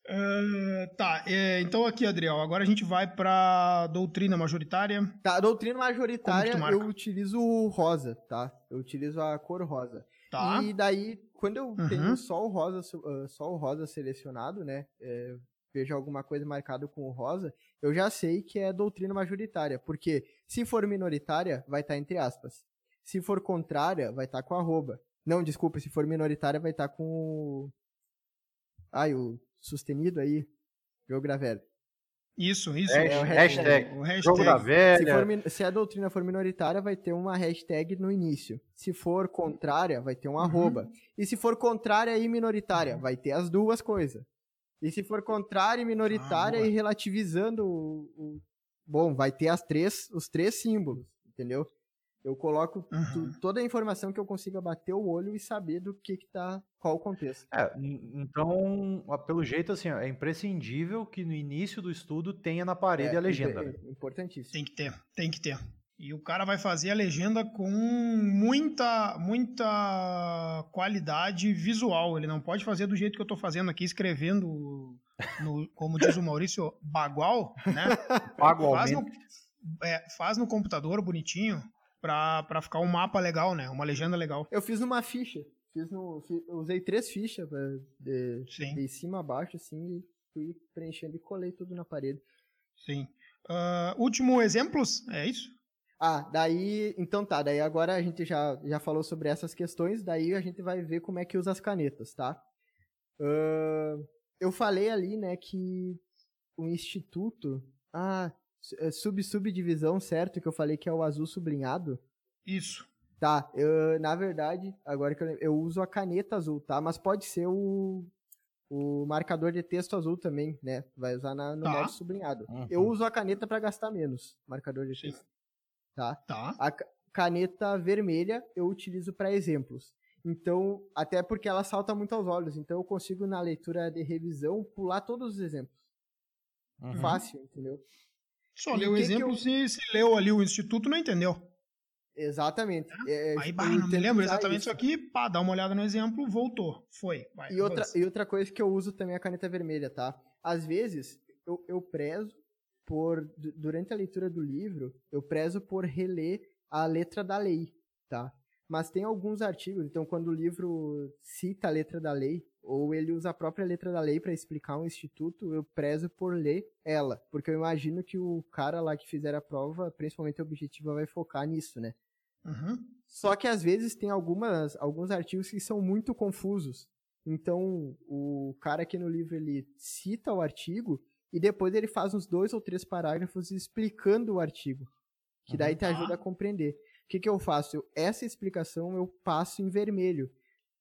Uh, tá, é, então aqui, Adriel, agora a gente vai para doutrina majoritária. Tá, doutrina majoritária eu utilizo o rosa, tá? Eu utilizo a cor rosa. Tá. E daí, quando eu uhum. tenho só o rosa, uh, só o rosa selecionado, né? É, vejo alguma coisa marcada com o rosa, eu já sei que é doutrina majoritária, porque se for minoritária, vai estar tá entre aspas. Se for contrária, vai estar tá com arroba. Não, desculpa, se for minoritária, vai estar tá com Ai, o sustenido aí, jogo da velha. Isso, isso. É, o hashtag. O hashtag. Jogo da velha. Se, for, se, a doutrina for minoritária, vai ter uma hashtag no início. Se for contrária, vai ter um uhum. arroba. E se for contrária e minoritária, vai ter as duas coisas. E se for contrária e minoritária ah, e relativizando o, o, Bom, vai ter as três, os três símbolos, entendeu? Eu coloco uhum. toda a informação que eu consiga bater o olho e saber do que que tá, qual o contexto. É, então, pelo jeito, assim, é imprescindível que no início do estudo tenha na parede é, a legenda. É, é importantíssimo. Tem que ter, tem que ter. E o cara vai fazer a legenda com muita, muita qualidade visual. Ele não pode fazer do jeito que eu estou fazendo aqui, escrevendo, no, como diz o Maurício, bagual, né? [laughs] Faz no, é, faz no computador bonitinho, para ficar um mapa legal, né? Uma legenda legal. Eu fiz numa ficha. Fiz no, usei três fichas de, de cima a baixo, assim, e fui preenchendo e colei tudo na parede. Sim. Uh, último exemplos, é isso? Ah, daí, então tá, daí agora a gente já, já falou sobre essas questões, daí a gente vai ver como é que usa as canetas, tá? Uh, eu falei ali, né, que o instituto, ah, sub-subdivisão, certo? Que eu falei que é o azul sublinhado. Isso. Tá, eu, na verdade, agora que eu, eu uso a caneta azul, tá? Mas pode ser o, o marcador de texto azul também, né? Vai usar na, no tá. modo sublinhado. Uhum. Eu uso a caneta para gastar menos, marcador de texto. Tá? Tá. A caneta vermelha eu utilizo para exemplos. Então, até porque ela salta muito aos olhos. Então, eu consigo, na leitura de revisão, pular todos os exemplos. Uhum. Fácil, entendeu? Só leu o exemplo, eu... se, se leu ali o instituto, não entendeu. Exatamente. É, é Aí, bah, não me lembro exatamente isso. aqui, pá, dá uma olhada no exemplo, voltou, foi. Vai, e, outra, e outra coisa que eu uso também é a caneta vermelha, tá? Às vezes, eu, eu prezo por, durante a leitura do livro, eu prezo por reler a letra da lei, tá? Mas tem alguns artigos, então quando o livro cita a letra da lei, ou ele usa a própria letra da lei para explicar um instituto, eu prezo por ler ela, porque eu imagino que o cara lá que fizer a prova, principalmente a objetiva, vai focar nisso, né? Uhum. Só que às vezes tem algumas, alguns artigos que são muito confusos. Então, o cara aqui no livro ele cita o artigo e depois ele faz uns dois ou três parágrafos explicando o artigo, que daí te ajuda a compreender. O que, que eu faço? Essa explicação eu passo em vermelho.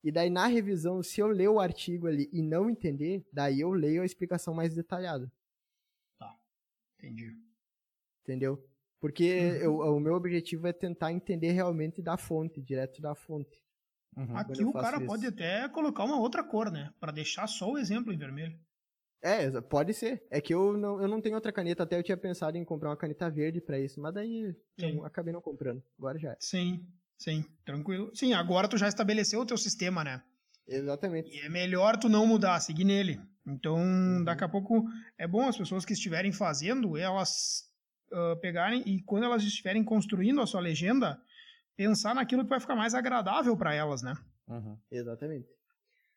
E daí na revisão, se eu ler o artigo ali e não entender, daí eu leio a explicação mais detalhada. Tá, entendi. Entendeu? Porque uhum. eu, o meu objetivo é tentar entender realmente da fonte, direto da fonte. Uhum. Aqui o cara isso. pode até colocar uma outra cor, né? Para deixar só o exemplo em vermelho. É, pode ser. É que eu não, eu não tenho outra caneta, até eu tinha pensado em comprar uma caneta verde para isso, mas daí eu acabei não comprando. Agora já é. Sim. Sim, tranquilo. Sim, agora tu já estabeleceu o teu sistema, né? Exatamente. E é melhor tu não mudar, seguir nele. Então, uhum. daqui a pouco é bom as pessoas que estiverem fazendo, elas uh, pegarem e quando elas estiverem construindo a sua legenda, pensar naquilo que vai ficar mais agradável para elas, né? Uhum. Exatamente.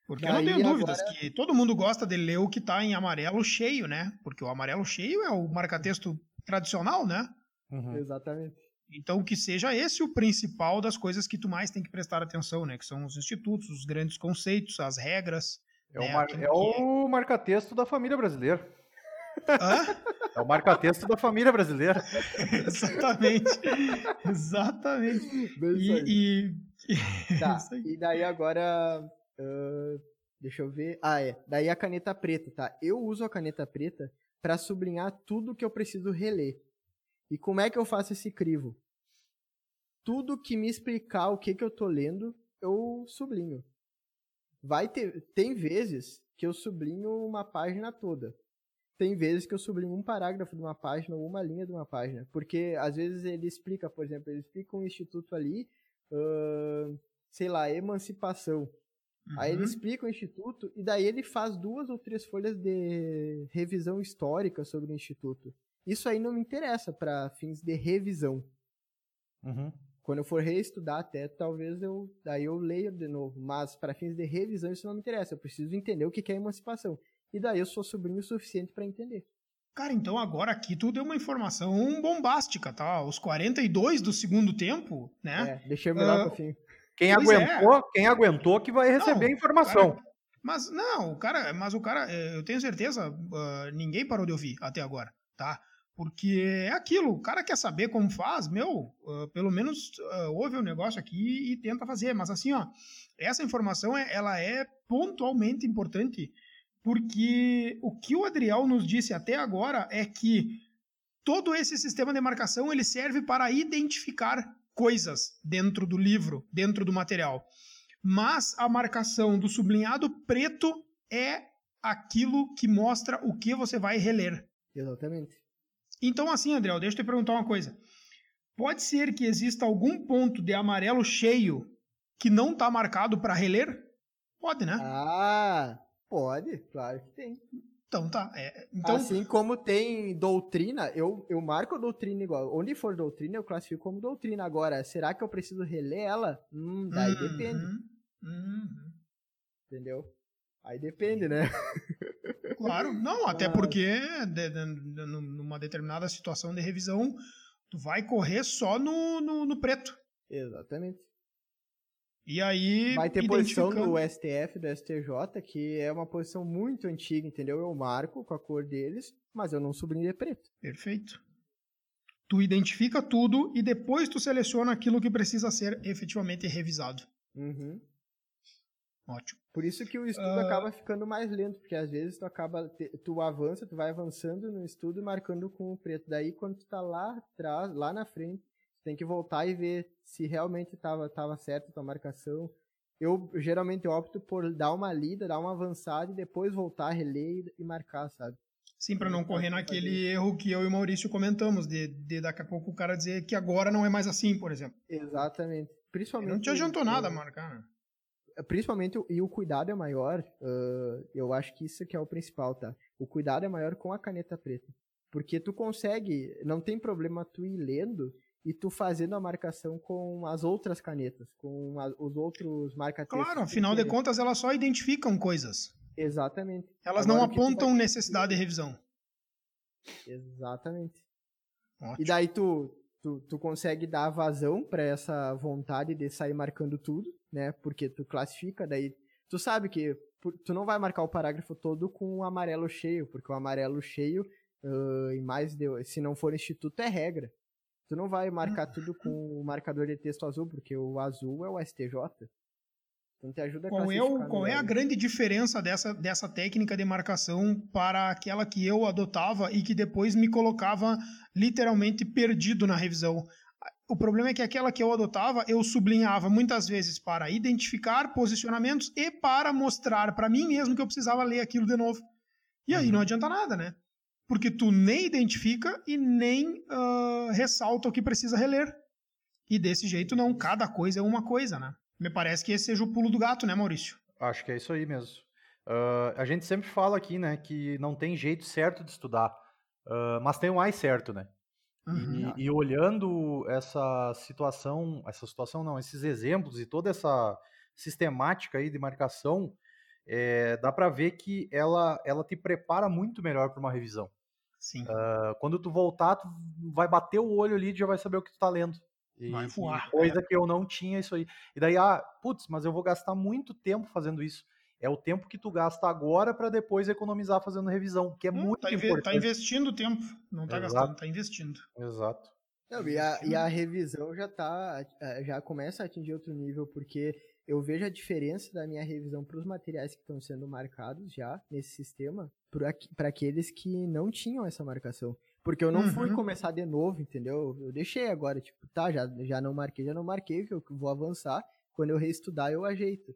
Porque Daí, eu não tenho dúvidas agora... que todo mundo gosta de ler o que tá em amarelo cheio, né? Porque o amarelo cheio é o marca-texto tradicional, né? Uhum. Exatamente. Então, que seja esse o principal das coisas que tu mais tem que prestar atenção, né? Que são os institutos, os grandes conceitos, as regras. É né? o, mar... é o marca-texto da família brasileira. Hã? É o marca-texto da família brasileira. [laughs] Exatamente. Exatamente. E, e... [laughs] Tá, e daí agora. Uh, deixa eu ver. Ah, é. Daí a caneta preta, tá? Eu uso a caneta preta para sublinhar tudo que eu preciso reler. E como é que eu faço esse crivo? Tudo que me explicar o que, que eu tô lendo, eu sublinho. Vai ter, tem vezes que eu sublinho uma página toda. Tem vezes que eu sublinho um parágrafo de uma página ou uma linha de uma página. Porque às vezes ele explica, por exemplo, ele explica um instituto ali, uh, sei lá, emancipação. Uhum. Aí ele uhum. explica o instituto e daí ele faz duas ou três folhas de revisão histórica sobre o instituto. Isso aí não me interessa para fins de revisão. Uhum. Quando eu for reestudar até, talvez eu daí eu leia de novo. Mas para fins de revisão isso não me interessa. Eu preciso entender o que é emancipação. E daí eu sou sobrinho o suficiente para entender. Cara, então agora aqui tu deu uma informação bombástica, tá? Os 42 do segundo tempo, né? É, deixei melhor uh, pro fim. Quem aguentou, é. quem aguentou que vai receber não, a informação. Cara, mas não, o cara, mas o cara, é, eu tenho certeza, uh, ninguém parou de ouvir até agora, tá? Porque é aquilo, o cara quer saber como faz, meu, uh, pelo menos uh, ouve o negócio aqui e tenta fazer. Mas assim, ó, essa informação é, ela é pontualmente importante, porque o que o Adriel nos disse até agora é que todo esse sistema de marcação ele serve para identificar coisas dentro do livro, dentro do material. Mas a marcação do sublinhado preto é aquilo que mostra o que você vai reler. Exatamente. Então, assim, André, deixa eu te perguntar uma coisa. Pode ser que exista algum ponto de amarelo cheio que não está marcado para reler? Pode, né? Ah, pode, claro que tem. Então tá. É, então... Assim como tem doutrina, eu, eu marco doutrina igual. Onde for doutrina, eu classifico como doutrina. Agora, será que eu preciso reler ela? Hum, daí uhum, depende. Uhum. Entendeu? Aí depende, né? [laughs] Claro, não, até porque de, de, numa determinada situação de revisão, tu vai correr só no, no, no preto. Exatamente. E aí. Vai ter posição do STF, do STJ, que é uma posição muito antiga, entendeu? Eu marco com a cor deles, mas eu não sublinho de preto. Perfeito. Tu identifica tudo e depois tu seleciona aquilo que precisa ser efetivamente revisado. Uhum. Ótimo. Por isso que o estudo uh... acaba ficando mais lento, porque às vezes tu acaba, tu avança, tu vai avançando no estudo e marcando com o preto. Daí quando tu tá lá atrás, lá na frente, tu tem que voltar e ver se realmente tava, tava certo a tua marcação. Eu geralmente opto por dar uma lida, dar uma avançada e depois voltar, reler e marcar, sabe? Sim, para não correr naquele erro que eu e o Maurício comentamos, de, de daqui a pouco o cara dizer que agora não é mais assim, por exemplo. Exatamente. Principalmente. Não te adiantou nada marcar principalmente, e o cuidado é maior, uh, eu acho que isso que é o principal, tá? O cuidado é maior com a caneta preta. Porque tu consegue, não tem problema tu ir lendo e tu fazendo a marcação com as outras canetas, com a, os outros marcatextos. Claro, afinal de contas elas só identificam coisas. Exatamente. Elas Agora, não apontam vai... necessidade de revisão. Exatamente. Ótimo. E daí tu, tu, tu consegue dar vazão para essa vontade de sair marcando tudo né? Porque tu classifica, daí tu sabe que tu não vai marcar o parágrafo todo com o amarelo cheio, porque o amarelo cheio, uh, em mais de, se não for instituto, é regra. Tu não vai marcar tudo com o marcador de texto azul, porque o azul é o STJ. Então te ajuda a qual é, o, qual é a grande diferença dessa, dessa técnica de marcação para aquela que eu adotava e que depois me colocava literalmente perdido na revisão? O problema é que aquela que eu adotava, eu sublinhava muitas vezes para identificar posicionamentos e para mostrar para mim mesmo que eu precisava ler aquilo de novo. E aí uhum. não adianta nada, né? Porque tu nem identifica e nem uh, ressalta o que precisa reler. E desse jeito não, cada coisa é uma coisa, né? Me parece que esse seja o pulo do gato, né, Maurício? Acho que é isso aí mesmo. Uh, a gente sempre fala aqui, né, que não tem jeito certo de estudar, uh, mas tem o mais certo, né? Uhum. E, e, olhando essa situação, essa situação não, esses exemplos e toda essa sistemática aí de marcação, é, dá para ver que ela, ela te prepara muito melhor para uma revisão. Sim. Uh, quando tu voltar, tu vai bater o olho ali e já vai saber o que tu tá lendo. E, vai voar. Coisa que eu não tinha isso aí. E daí, ah, putz, mas eu vou gastar muito tempo fazendo isso. É o tempo que tu gasta agora para depois economizar fazendo revisão, que é hum, muito tá importante. Tá investindo tempo, não tá Exato. gastando, tá investindo. Exato. Não, e, a, e a revisão já tá, já começa a atingir outro nível, porque eu vejo a diferença da minha revisão para os materiais que estão sendo marcados já nesse sistema para aqueles que não tinham essa marcação. Porque eu não uhum. fui começar de novo, entendeu? Eu deixei agora, tipo, tá, já, já não marquei, já não marquei, que eu vou avançar. Quando eu reestudar, eu ajeito,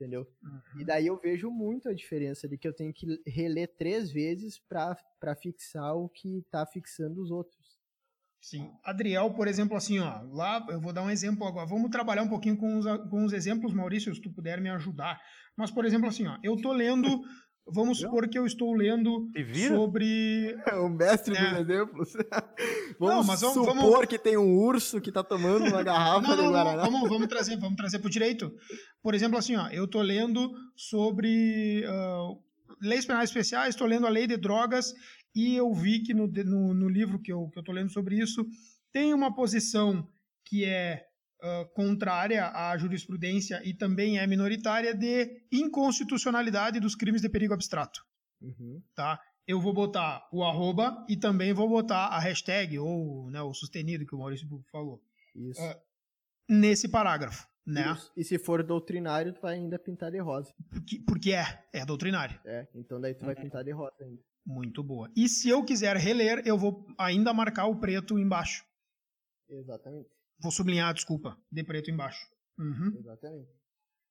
entendeu? Uhum. E daí eu vejo muito a diferença de que eu tenho que reler três vezes para fixar o que tá fixando os outros. Sim. Adriel, por exemplo, assim, ó, lá eu vou dar um exemplo agora. Vamos trabalhar um pouquinho com os, com os exemplos, Maurício, se tu puder me ajudar. Mas, por exemplo, assim, ó, eu tô lendo. Vamos supor que eu estou lendo sobre. É [laughs] o mestre é. dos exemplos. [laughs] vamos não, mas vamos, supor vamos... que tem um urso que está tomando uma [laughs] garrafa não, de Guaraná. Vamos, vamos trazer, vamos trazer para o direito. Por exemplo, assim, ó, eu estou lendo sobre uh, leis penais especiais, estou lendo a lei de drogas e eu vi que no, no, no livro que eu estou lendo sobre isso, tem uma posição que é uh, contrária à jurisprudência e também é minoritária de inconstitucionalidade dos crimes de perigo abstrato. Uhum. Tá? Eu vou botar o arroba e também vou botar a hashtag ou né, o sustenido que o Maurício falou. Isso. Uh, nesse parágrafo. Né? E se for doutrinário, tu vai ainda pintar de rosa. Porque, porque é, é doutrinário. É, então daí tu vai pintar de rosa ainda. Muito boa. E se eu quiser reler, eu vou ainda marcar o preto embaixo. Exatamente. Vou sublinhar, desculpa, de preto embaixo. Uhum. Exatamente.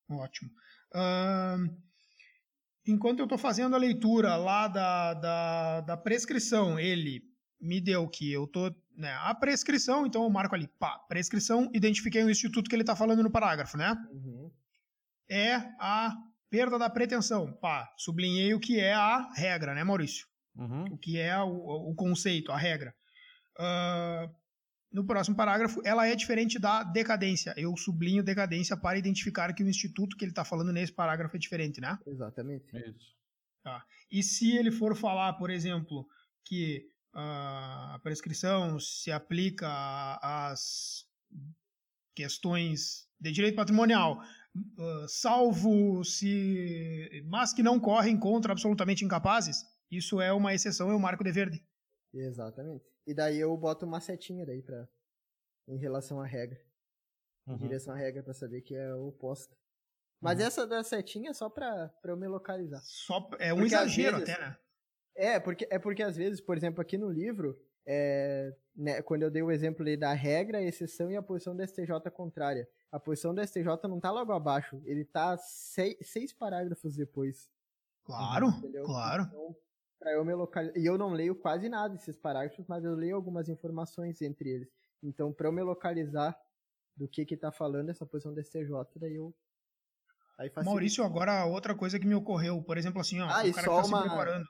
Ótimo. Uh, enquanto eu estou fazendo a leitura lá da, da, da, prescrição, ele me deu que eu tô né, a prescrição, então eu marco ali, pá, prescrição, identifiquei o instituto que ele está falando no parágrafo, né? Uhum. É a perda da pretensão. Pá, sublinhei o que é a regra, né, Maurício? Uhum. O que é o, o, conceito, a regra. Uh, no próximo parágrafo, ela é diferente da decadência. Eu sublinho decadência para identificar que o instituto que ele está falando nesse parágrafo é diferente, né? Exatamente. Isso. Tá. E se ele for falar, por exemplo, que uh, a prescrição se aplica às questões de direito patrimonial, uh, salvo se. mas que não correm contra absolutamente incapazes, isso é uma exceção, é o marco de verde. Exatamente. E daí eu boto uma setinha daí pra, em relação à regra. Em uhum. direção à regra para saber que é oposta. Mas uhum. essa da setinha é só pra, pra eu me localizar. Só, é um porque exagero vezes, até, né? É porque, é porque às vezes, por exemplo, aqui no livro, é, né, quando eu dei o exemplo ali da regra, a exceção e a posição do STJ contrária. A posição do STJ não tá logo abaixo, ele tá seis, seis parágrafos depois. Claro, entendeu? claro. Então, pra eu me localizar. E eu não leio quase nada desses parágrafos, mas eu leio algumas informações entre eles. Então, para eu me localizar do que que tá falando essa posição do STJ, daí eu. Aí Maurício, agora outra coisa que me ocorreu, por exemplo, assim, ó, ah, o cara só que tá uma... se preparando.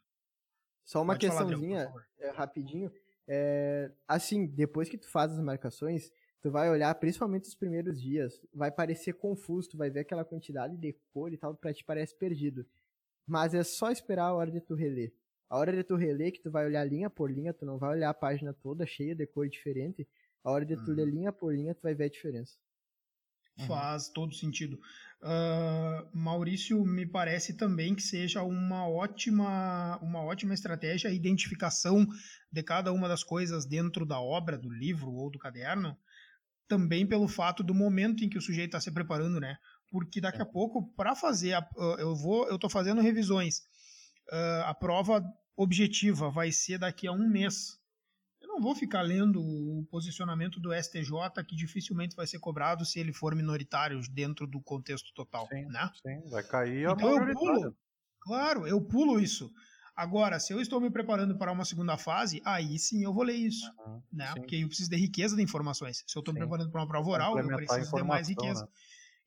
Só uma Pode questãozinha, falar, Adriano, é, rapidinho. É, assim, depois que tu faz as marcações, tu vai olhar, principalmente os primeiros dias, vai parecer confuso, tu vai ver aquela quantidade de cor e tal, pra te parece perdido. Mas é só esperar a hora de tu reler. A hora de tu reler, que tu vai olhar linha por linha, tu não vai olhar a página toda cheia de cor diferente. A hora de tu uhum. ler linha por linha, tu vai ver a diferença. Uhum. Faz todo sentido. Uh, Maurício, me parece também que seja uma ótima, uma ótima estratégia a identificação de cada uma das coisas dentro da obra, do livro ou do caderno, também pelo fato do momento em que o sujeito está se preparando, né? Porque daqui a é. pouco, para fazer, a, eu vou, eu estou fazendo revisões, uh, a prova objetiva vai ser daqui a um mês. Eu não vou ficar lendo o posicionamento do STJ, que dificilmente vai ser cobrado se ele for minoritário dentro do contexto total, sim, né? Sim, vai cair a então eu pulo. Claro, eu pulo isso. Agora, se eu estou me preparando para uma segunda fase, aí sim eu vou ler isso, uhum, né? Sim. Porque eu preciso de riqueza de informações. Se eu estou me preparando para uma prova oral, eu preciso de mais riqueza. Né?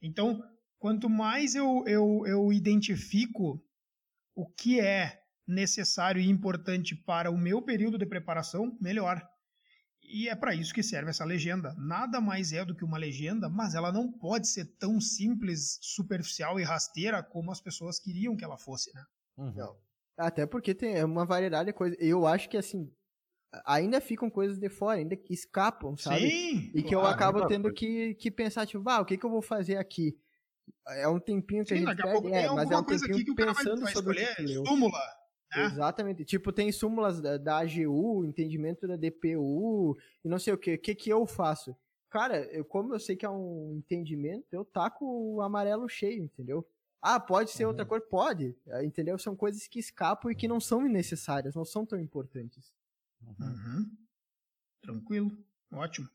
Então, quanto mais eu, eu, eu identifico o que é necessário e importante para o meu período de preparação, melhor. E é para isso que serve essa legenda. Nada mais é do que uma legenda, mas ela não pode ser tão simples, superficial e rasteira como as pessoas queriam que ela fosse, né? Uhum. Até porque tem uma variedade de coisas. Eu acho que assim, ainda ficam coisas de fora, ainda que escapam, sabe? Sim, e que claro, eu acabo tendo que, que pensar, tipo, ah, o que, que eu vou fazer aqui? É um tempinho que Sim, a gente perde, é, mas é um tempinho pensando sobre o que súmula. Né? Exatamente. Tipo, tem súmulas da, da AGU, entendimento da DPU e não sei o que. O que, que eu faço? Cara, eu, como eu sei que é um entendimento, eu taco o amarelo cheio, entendeu? Ah, pode ser uhum. outra cor? Pode. Entendeu? São coisas que escapam e que não são necessárias, não são tão importantes. Uhum. Tranquilo, ótimo.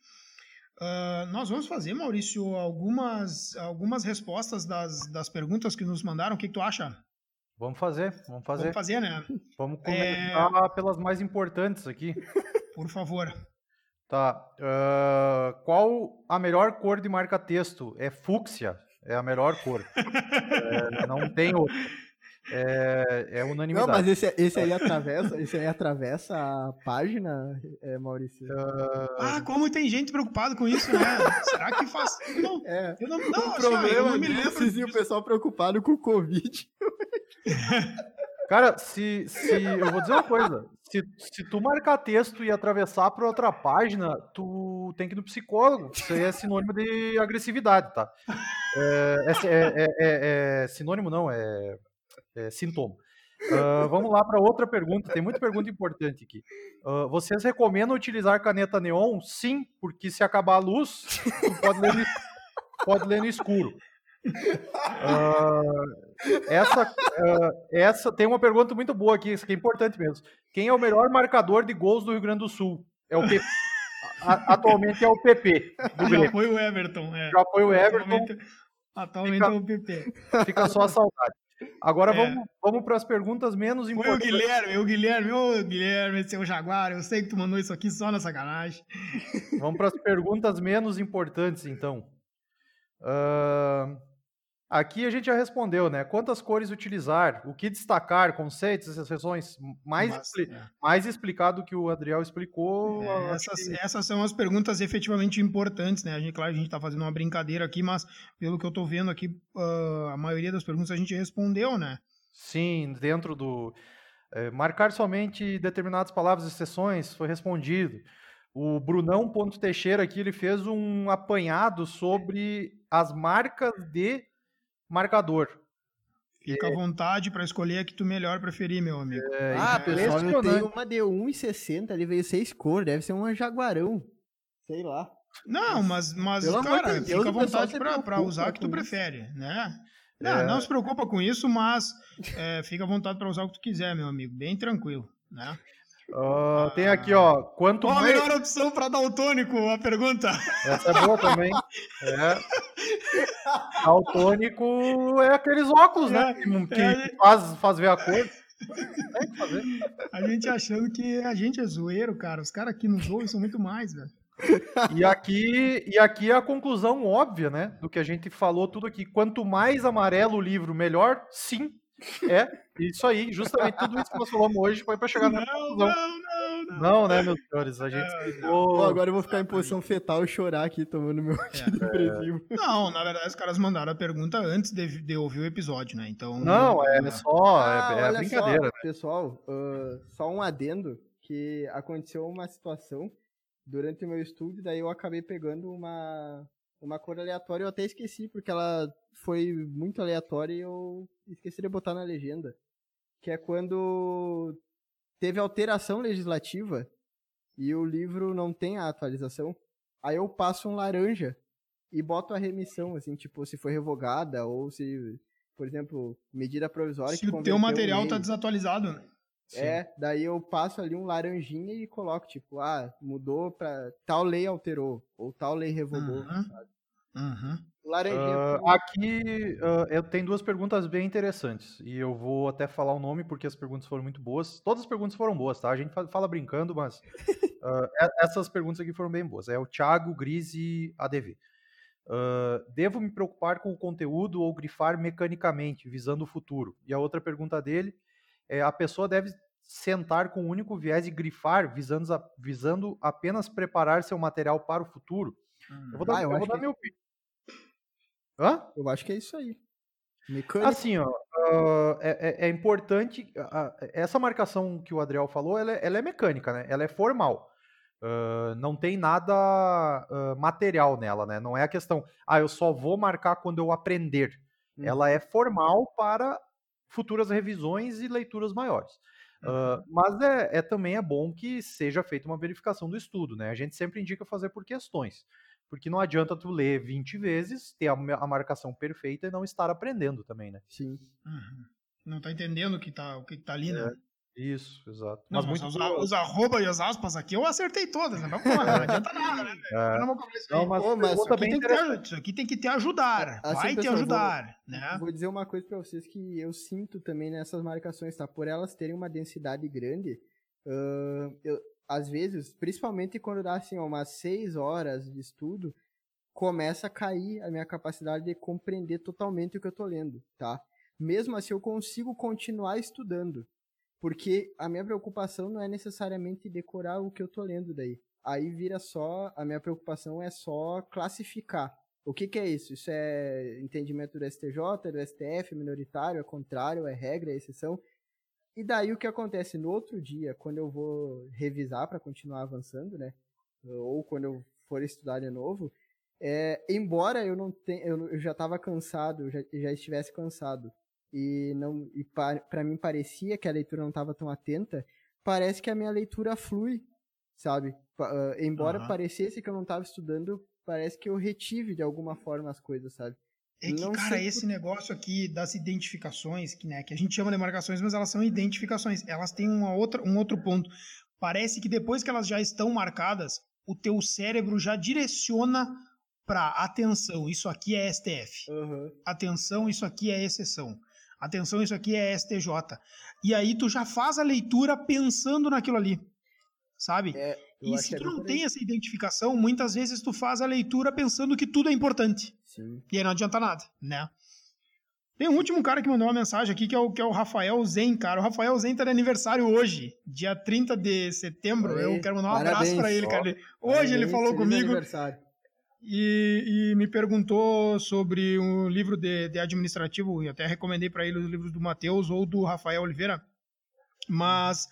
Uh, nós vamos fazer, Maurício, algumas, algumas respostas das, das perguntas que nos mandaram. O que, que tu acha? Vamos fazer, vamos fazer. Vamos fazer, né? Vamos começar é... pelas mais importantes aqui. [laughs] Por favor. Tá. Uh, qual a melhor cor de marca-texto? É fúcsia. É a melhor cor. [laughs] é, não tem outra. É, é unanimidade. Não, mas esse, esse aí atravessa, esse aí atravessa a página, é, Maurício. Uh... Ah, como tem gente preocupada com isso, né? Será que faz? [laughs] Não, é. eu não, não, o problema eu não me lembro. É o pessoal preocupado com o Covid. [laughs] Cara, se, se eu vou dizer uma coisa, se, se tu marcar texto e atravessar para outra página, tu tem que ir no psicólogo. Isso aí é sinônimo de agressividade, tá? É, é, é, é, é sinônimo não, é é, sintoma. Uh, vamos lá para outra pergunta. Tem muita pergunta importante aqui. Uh, vocês recomendam utilizar caneta neon? Sim, porque se acabar a luz, pode ler no, pode ler no escuro. Uh, essa, essa tem uma pergunta muito boa aqui, isso aqui é importante mesmo. Quem é o melhor marcador de gols do Rio Grande do Sul? É o PP. atualmente é o PP. Já foi o Everton. É. Já foi o Everton. Atualmente, atualmente fica, é o PP. Fica só a saudade. Agora é. vamos, vamos para as perguntas menos importantes. Foi o Guilherme, o Guilherme, ô Guilherme, seu Jaguar, eu sei que tu mandou isso aqui só na sacanagem. Vamos para as perguntas menos importantes, então. Uh, Aqui a gente já respondeu, né? Quantas cores utilizar, o que destacar, conceitos, exceções, mais, Mas, expli é. mais explicado que o Adriel explicou. É, essas, que... essas, são as perguntas efetivamente importantes, né? A gente, claro, a gente está fazendo uma brincadeira aqui, mas pelo que eu estou vendo aqui, uh, a maioria das perguntas a gente respondeu, né? Sim, dentro do. É, marcar somente determinadas palavras e exceções foi respondido. O Brunão Ponto Teixeira aqui ele fez um apanhado sobre as marcas de marcador. Fica à vontade para escolher a que tu melhor preferir, meu amigo. É, ah, pessoal, eu tenho uma de 1,60, ele veio 6 cor, deve ser um jaguarão. Sei lá. Não, mas, mas cara, Deus, fica à vontade para usar o que tu isso. prefere, né? Não, é... não se preocupa com isso, mas [laughs] é, fica à vontade para usar o que tu quiser, meu amigo. Bem tranquilo, né? Uh, tem aqui, ó. Quanto Qual mais... a melhor opção para daltônico? A pergunta. Essa é boa também. É. [laughs] Daltônico é aqueles óculos, né? É, que, é, faz, faz ver a cor. Tem que fazer. A gente achando que a gente é zoeiro, cara. Os caras aqui nos ouvem são muito mais, velho. E aqui, e aqui é a conclusão óbvia, né? Do que a gente falou tudo aqui. Quanto mais amarelo o livro, melhor? Sim, é, isso aí, justamente tudo isso que nós falamos hoje foi para chegar na conclusão. Não, não, não. Não, né, meus senhores? A gente ficou... agora eu vou ficar em posição fetal e chorar aqui tomando meu antidepressivo. É. Não, na verdade, os caras mandaram a pergunta antes de, de ouvir o episódio, né? Então. Não, é, é só. Ah, é, é brincadeira. Só, né? Pessoal, uh, só um adendo que aconteceu uma situação durante o meu estudo, daí eu acabei pegando uma, uma cor aleatória, eu até esqueci, porque ela foi muito aleatória e eu esqueci de botar na legenda. Que é quando teve alteração legislativa e o livro não tem a atualização. Aí eu passo um laranja e boto a remissão, assim, tipo, se foi revogada ou se, por exemplo, medida provisória. Se o teu material está desatualizado, né? É, daí eu passo ali um laranjinha e coloco, tipo, ah, mudou pra. Tal lei alterou, ou tal lei revogou, uhum. sabe? Uhum. Laranjinha. Uh, aqui uh, eu tenho duas perguntas bem interessantes. E eu vou até falar o nome porque as perguntas foram muito boas. Todas as perguntas foram boas, tá? A gente fala brincando, mas uh, [laughs] essas perguntas aqui foram bem boas. É o Thiago Grise ADV. devo me preocupar com o conteúdo ou grifar mecanicamente, visando o futuro? E a outra pergunta dele é: a pessoa deve sentar com um único viés e grifar, visando, a, visando apenas preparar seu material para o futuro. Hum. Eu vou dar, ah, eu eu vou dar meu opinião. Hã? Eu acho que é isso aí. Mecânico. Assim, ó, uh, é, é, importante. Uh, essa marcação que o Adriel falou, ela é, ela é mecânica, né? Ela é formal. Uh, não tem nada material nela, né? Não é a questão, ah, eu só vou marcar quando eu aprender. Uhum. Ela é formal para futuras revisões e leituras maiores. Uhum. mas é, é, também é bom que seja feita uma verificação do estudo, né? A gente sempre indica fazer por questões. Porque não adianta tu ler 20 vezes, ter a, a marcação perfeita e não estar aprendendo também, né? Sim. Uhum. Não tá entendendo o que tá, o que tá ali, né? É. Isso, exato. Não, mas, mas muito... os, os arroba e as aspas aqui eu acertei todas, né? Mas, porra, não adianta nada, né? É. Não, não, mas, Pô, mas isso, aqui tem que ter, isso aqui tem que te ajudar. Assim, vai pessoal, te ajudar, vou, né? Vou dizer uma coisa pra vocês que eu sinto também nessas marcações, tá? Por elas terem uma densidade grande, uh, eu, às vezes, principalmente quando dá assim, umas seis horas de estudo, começa a cair a minha capacidade de compreender totalmente o que eu estou lendo, tá? Mesmo assim, eu consigo continuar estudando, porque a minha preocupação não é necessariamente decorar o que eu estou lendo daí. Aí vira só, a minha preocupação é só classificar. O que, que é isso? Isso é entendimento do STJ, do STF, minoritário, é contrário, é regra, é exceção. E daí o que acontece no outro dia, quando eu vou revisar para continuar avançando, né? Ou quando eu for estudar de novo, é, embora eu não tenha, eu já estava cansado, já, já estivesse cansado e não e para mim parecia que a leitura não estava tão atenta, parece que a minha leitura flui, sabe? Uh, embora uhum. parecesse que eu não estava estudando, parece que eu retive de alguma forma as coisas, sabe? É que, não cara, esse por... negócio aqui das identificações, que, né, que a gente chama de marcações, mas elas são identificações. Elas têm uma outra, um outro ponto. Parece que depois que elas já estão marcadas, o teu cérebro já direciona para atenção, isso aqui é STF. Uhum. Atenção, isso aqui é exceção. Atenção, isso aqui é STJ. E aí tu já faz a leitura pensando naquilo ali. Sabe? É, e se tu não tem essa identificação, muitas vezes tu faz a leitura pensando que tudo é importante. Sim. E aí não adianta nada, né? Tem um último cara que mandou uma mensagem aqui, que é o, que é o Rafael Zen, cara. O Rafael Zen tá de aniversário hoje, dia 30 de setembro. Eu quero mandar um parabéns, abraço para ele, cara. Hoje parabéns, ele falou comigo. Aniversário e, e, me perguntou sobre um livro de, de administrativo, e até recomendei para ele os livros do Matheus ou do Rafael Oliveira, mas...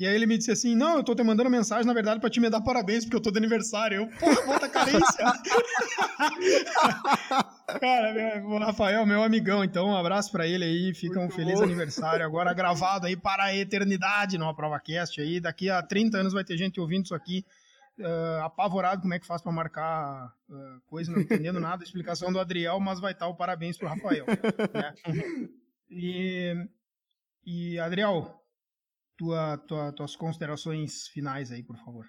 E aí ele me disse assim, não, eu tô te mandando mensagem, na verdade, para te me dar parabéns, porque eu tô de aniversário. Eu, porra, bota carência. [laughs] Cara, o Rafael, meu amigão, então um abraço para ele aí, fica Muito um feliz bom. aniversário, agora gravado aí para a eternidade no AprovaCast aí, daqui a 30 anos vai ter gente ouvindo isso aqui, uh, apavorado como é que faz para marcar uh, coisa, não entendendo nada da explicação do Adriel, mas vai estar o parabéns para o Rafael. né? E, e Adriel, tua, tua, tuas considerações finais aí, por favor.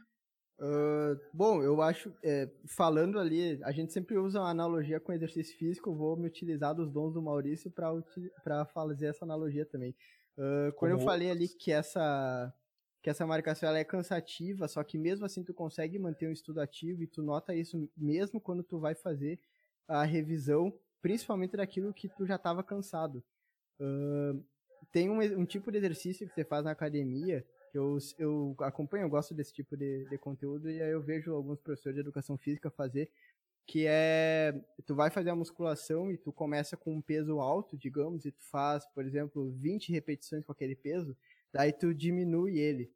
Uh, bom, eu acho, é, falando ali, a gente sempre usa uma analogia com exercício físico, vou me utilizar dos dons do Maurício para fazer essa analogia também. Uh, quando Como eu falei ali que essa que essa marcação ela é cansativa, só que mesmo assim tu consegue manter um estudo ativo e tu nota isso mesmo quando tu vai fazer a revisão, principalmente daquilo que tu já estava cansado. Uh, tem um, um, tipo de exercício que você faz na academia, que eu, eu acompanho, eu gosto desse tipo de, de conteúdo, e aí eu vejo alguns professores de educação física fazer, que é, tu vai fazer a musculação e tu começa com um peso alto, digamos, e tu faz, por exemplo, 20 repetições com aquele peso, daí tu diminui ele.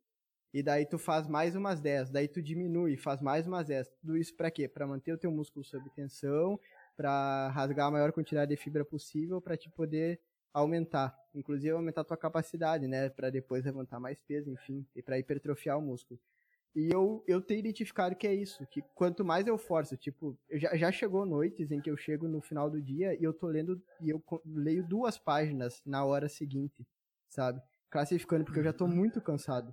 E daí tu faz mais umas 10, daí tu diminui, faz mais umas 10. Tudo isso para quê? Para manter o teu músculo sob tensão, para rasgar a maior quantidade de fibra possível para te poder aumentar, inclusive aumentar a tua capacidade, né, para depois levantar mais peso, enfim, e para hipertrofiar o músculo. E eu, eu tenho identificado que é isso, que quanto mais eu forço, tipo, eu já, já chegou noites em que eu chego no final do dia e eu tô lendo, e eu leio duas páginas na hora seguinte, sabe? Classificando, porque eu já estou muito cansado.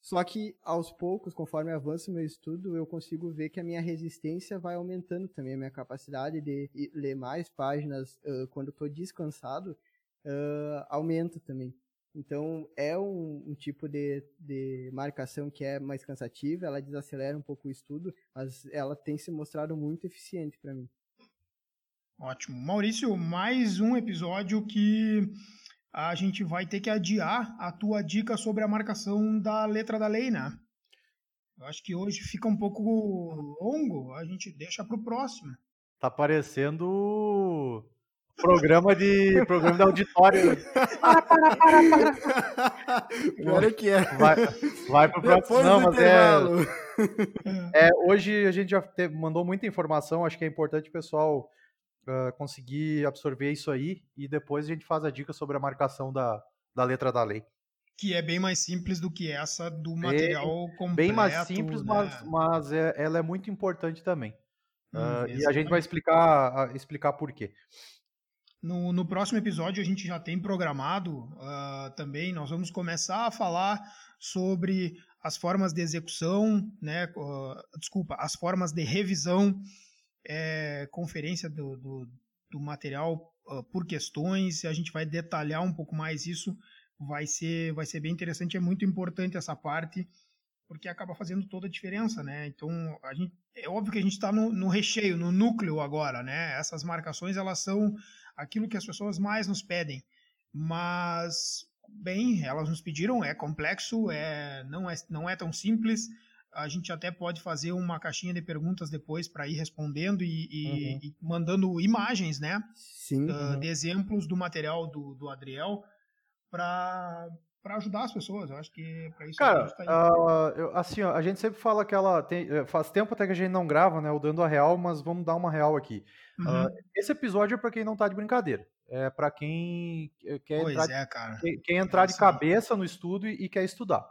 Só que aos poucos, conforme avança o meu estudo, eu consigo ver que a minha resistência vai aumentando também, a minha capacidade de ler mais páginas uh, quando estou descansado uh, aumenta também. Então é um, um tipo de, de, marcação que é mais cansativa, ela desacelera um pouco o estudo, mas ela tem se mostrado muito eficiente para mim. Ótimo. Maurício, mais um episódio que a gente vai ter que adiar a tua dica sobre a marcação da letra da lei, né? Eu acho que hoje fica um pouco longo, a gente deixa para o próximo. Tá parecendo programa de programa de auditório. Para, para, para, para. [laughs] Pior que é. Vai, vai pro próximo. Não, mas é, é, Hoje a gente já te, mandou muita informação, acho que é importante o pessoal uh, conseguir absorver isso aí e depois a gente faz a dica sobre a marcação da, da letra da lei. Que é bem mais simples do que essa do material bem, completo. Bem mais simples, né? mas, mas é, ela é muito importante também. Uh, e a gente vai explicar, explicar por quê. No, no próximo episódio a gente já tem programado uh, também, nós vamos começar a falar sobre as formas de execução, né, uh, desculpa, as formas de revisão, é, conferência do, do, do material uh, por questões, a gente vai detalhar um pouco mais isso, vai ser, vai ser bem interessante, é muito importante essa parte, porque acaba fazendo toda a diferença, né? Então, a gente, é óbvio que a gente está no, no, recheio, no núcleo agora, né? Essas marcações, elas são aquilo que as pessoas mais nos pedem. Mas, bem, elas nos pediram, é complexo, é, não, é, não é tão simples. A gente até pode fazer uma caixinha de perguntas depois para ir respondendo e, e, uhum. e, mandando imagens, né? Sim. Uh, uhum. De exemplos do material do, do Adriel para para ajudar as pessoas. Eu acho que para isso Cara, a tá uh, eu, assim, ó, a gente sempre fala que ela tem, eh, faz tempo até que a gente não grava, né, o dando a real, mas vamos dar uma real aqui. Uhum. Uh, esse episódio é para quem não tá de brincadeira. É para quem quer pois entrar, é, cara. Quem, quem entrar de cabeça no estudo e, e quer estudar.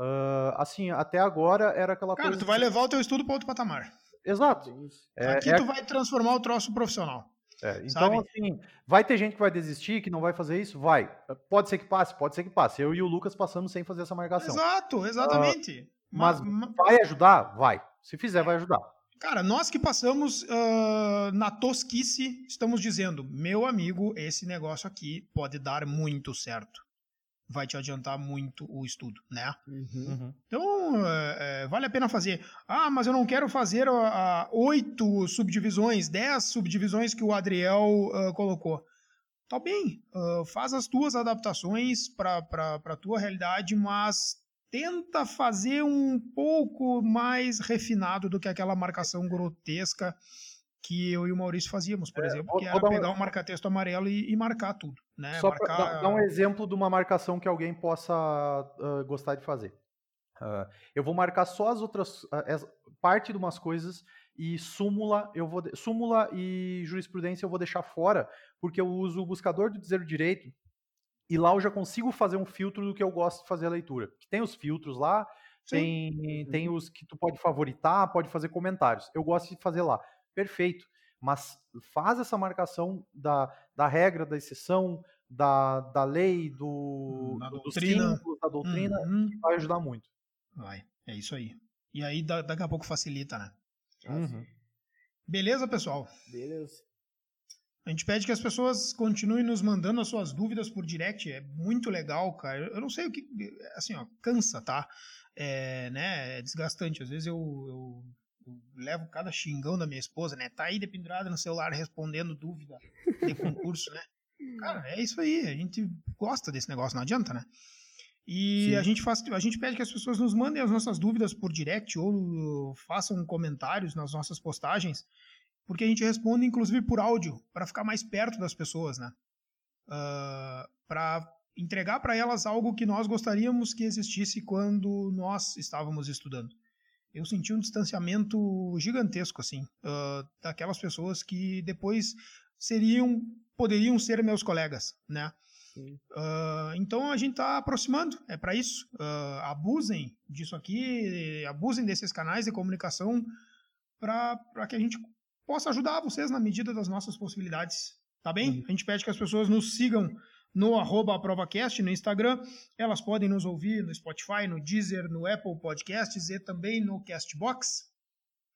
Uh, assim, até agora era aquela cara, coisa. Cara, tu vai levar o teu estudo para outro patamar. Exato. É, Aqui é... tu vai transformar o troço profissional. É, então, Sabe? assim, vai ter gente que vai desistir, que não vai fazer isso? Vai. Pode ser que passe, pode ser que passe. Eu e o Lucas passamos sem fazer essa marcação. Exato, exatamente. Uh, mas, mas vai ajudar? Vai. Se fizer, vai ajudar. Cara, nós que passamos uh, na tosquice, estamos dizendo, meu amigo, esse negócio aqui pode dar muito certo. Vai te adiantar muito o estudo, né? Uhum. uhum. Então, é, vale a pena fazer. Ah, mas eu não quero fazer oito subdivisões, dez subdivisões que o Adriel uh, colocou. Tá bem, uh, faz as tuas adaptações para a tua realidade, mas tenta fazer um pouco mais refinado do que aquela marcação grotesca que eu e o Maurício fazíamos, por é, exemplo, que era pegar um marca-texto amarelo e, e, marcar tudo. Né? Só marcar... dar, dar um exemplo de uma marcação que alguém possa uh, gostar de fazer. Uh, eu vou marcar só as outras, uh, parte de umas coisas e súmula eu vou súmula e jurisprudência eu vou deixar fora porque eu uso o buscador do dizer direito e lá eu já consigo fazer um filtro do que eu gosto de fazer a leitura. Tem os filtros lá, tem, tem os que tu pode favoritar, pode fazer comentários. Eu gosto de fazer lá. Perfeito. Mas faz essa marcação da, da regra, da exceção, da, da lei, do, da do, doutrina. dos símbolos, da doutrina, uhum. que vai ajudar muito. Vai, é isso aí. E aí daqui a pouco facilita, né? Uhum. Beleza, pessoal? Beleza. A gente pede que as pessoas continuem nos mandando as suas dúvidas por direct. É muito legal, cara. Eu não sei o que. Assim, ó, cansa, tá? É, né, é desgastante. Às vezes eu, eu, eu, levo cada xingão da minha esposa, né? Tá aí dependurada no celular respondendo dúvida de concurso, né? [laughs] Cara, é isso aí. A gente gosta desse negócio, não adianta, né? E a gente, faz, a gente pede que as pessoas nos mandem as nossas dúvidas por direct ou façam comentários nas nossas postagens porque a gente responde inclusive por áudio, para ficar mais perto das pessoas, né? Uh, ah, para entregar para elas algo que nós gostaríamos que existisse quando nós estávamos estudando. Eu senti um distanciamento gigantesco, assim, uh, daquelas pessoas que depois seriam, poderiam ser meus colegas, né? Uh, então a gente está aproximando, é para isso. Uh, abusem disso aqui, abusem desses canais de comunicação para que a gente possa ajudar vocês na medida das nossas possibilidades, tá bem? Uhum. A gente pede que as pessoas nos sigam no arroba AprovaCast no Instagram. Elas podem nos ouvir no Spotify, no Deezer, no Apple Podcasts e também no Castbox.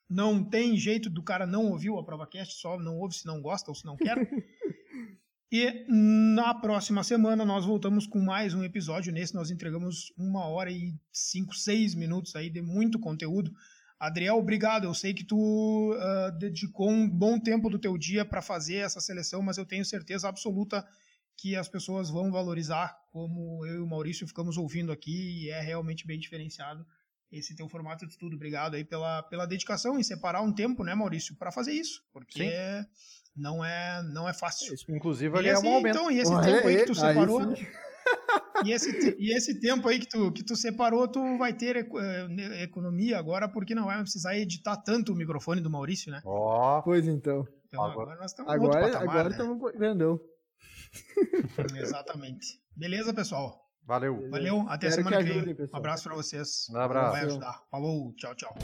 Não tem jeito do cara não ouvir o AprovaCast, só não ouve se não gosta ou se não quer. [laughs] e na próxima semana nós voltamos com mais um episódio. Nesse nós entregamos uma hora e cinco, seis minutos aí de muito conteúdo. Adriel, obrigado. Eu sei que tu uh, dedicou um bom tempo do teu dia para fazer essa seleção, mas eu tenho certeza absoluta que as pessoas vão valorizar, como eu e o Maurício ficamos ouvindo aqui, e é realmente bem diferenciado esse teu formato de estudo. Obrigado aí pela, pela dedicação em separar um tempo, né, Maurício, para fazer isso, porque Sim. não é não é fácil. Isso, inclusive, ele é um momento. Então, e esse tempo aí que tu separou... e, esse, e esse tempo aí que tu, que tu separou, tu vai ter eh, economia agora, porque não vai precisar editar tanto o microfone do Maurício, né? Ó, oh. pois então. Então agora, agora nós estamos agora, patamar, agora né? estamos grandão. [laughs] Exatamente. Beleza, pessoal? Valeu. Valeu, até Espero semana que, vem. Um abraço para vocês. Um abraço. Vai ajudar. Falou, tchau, tchau.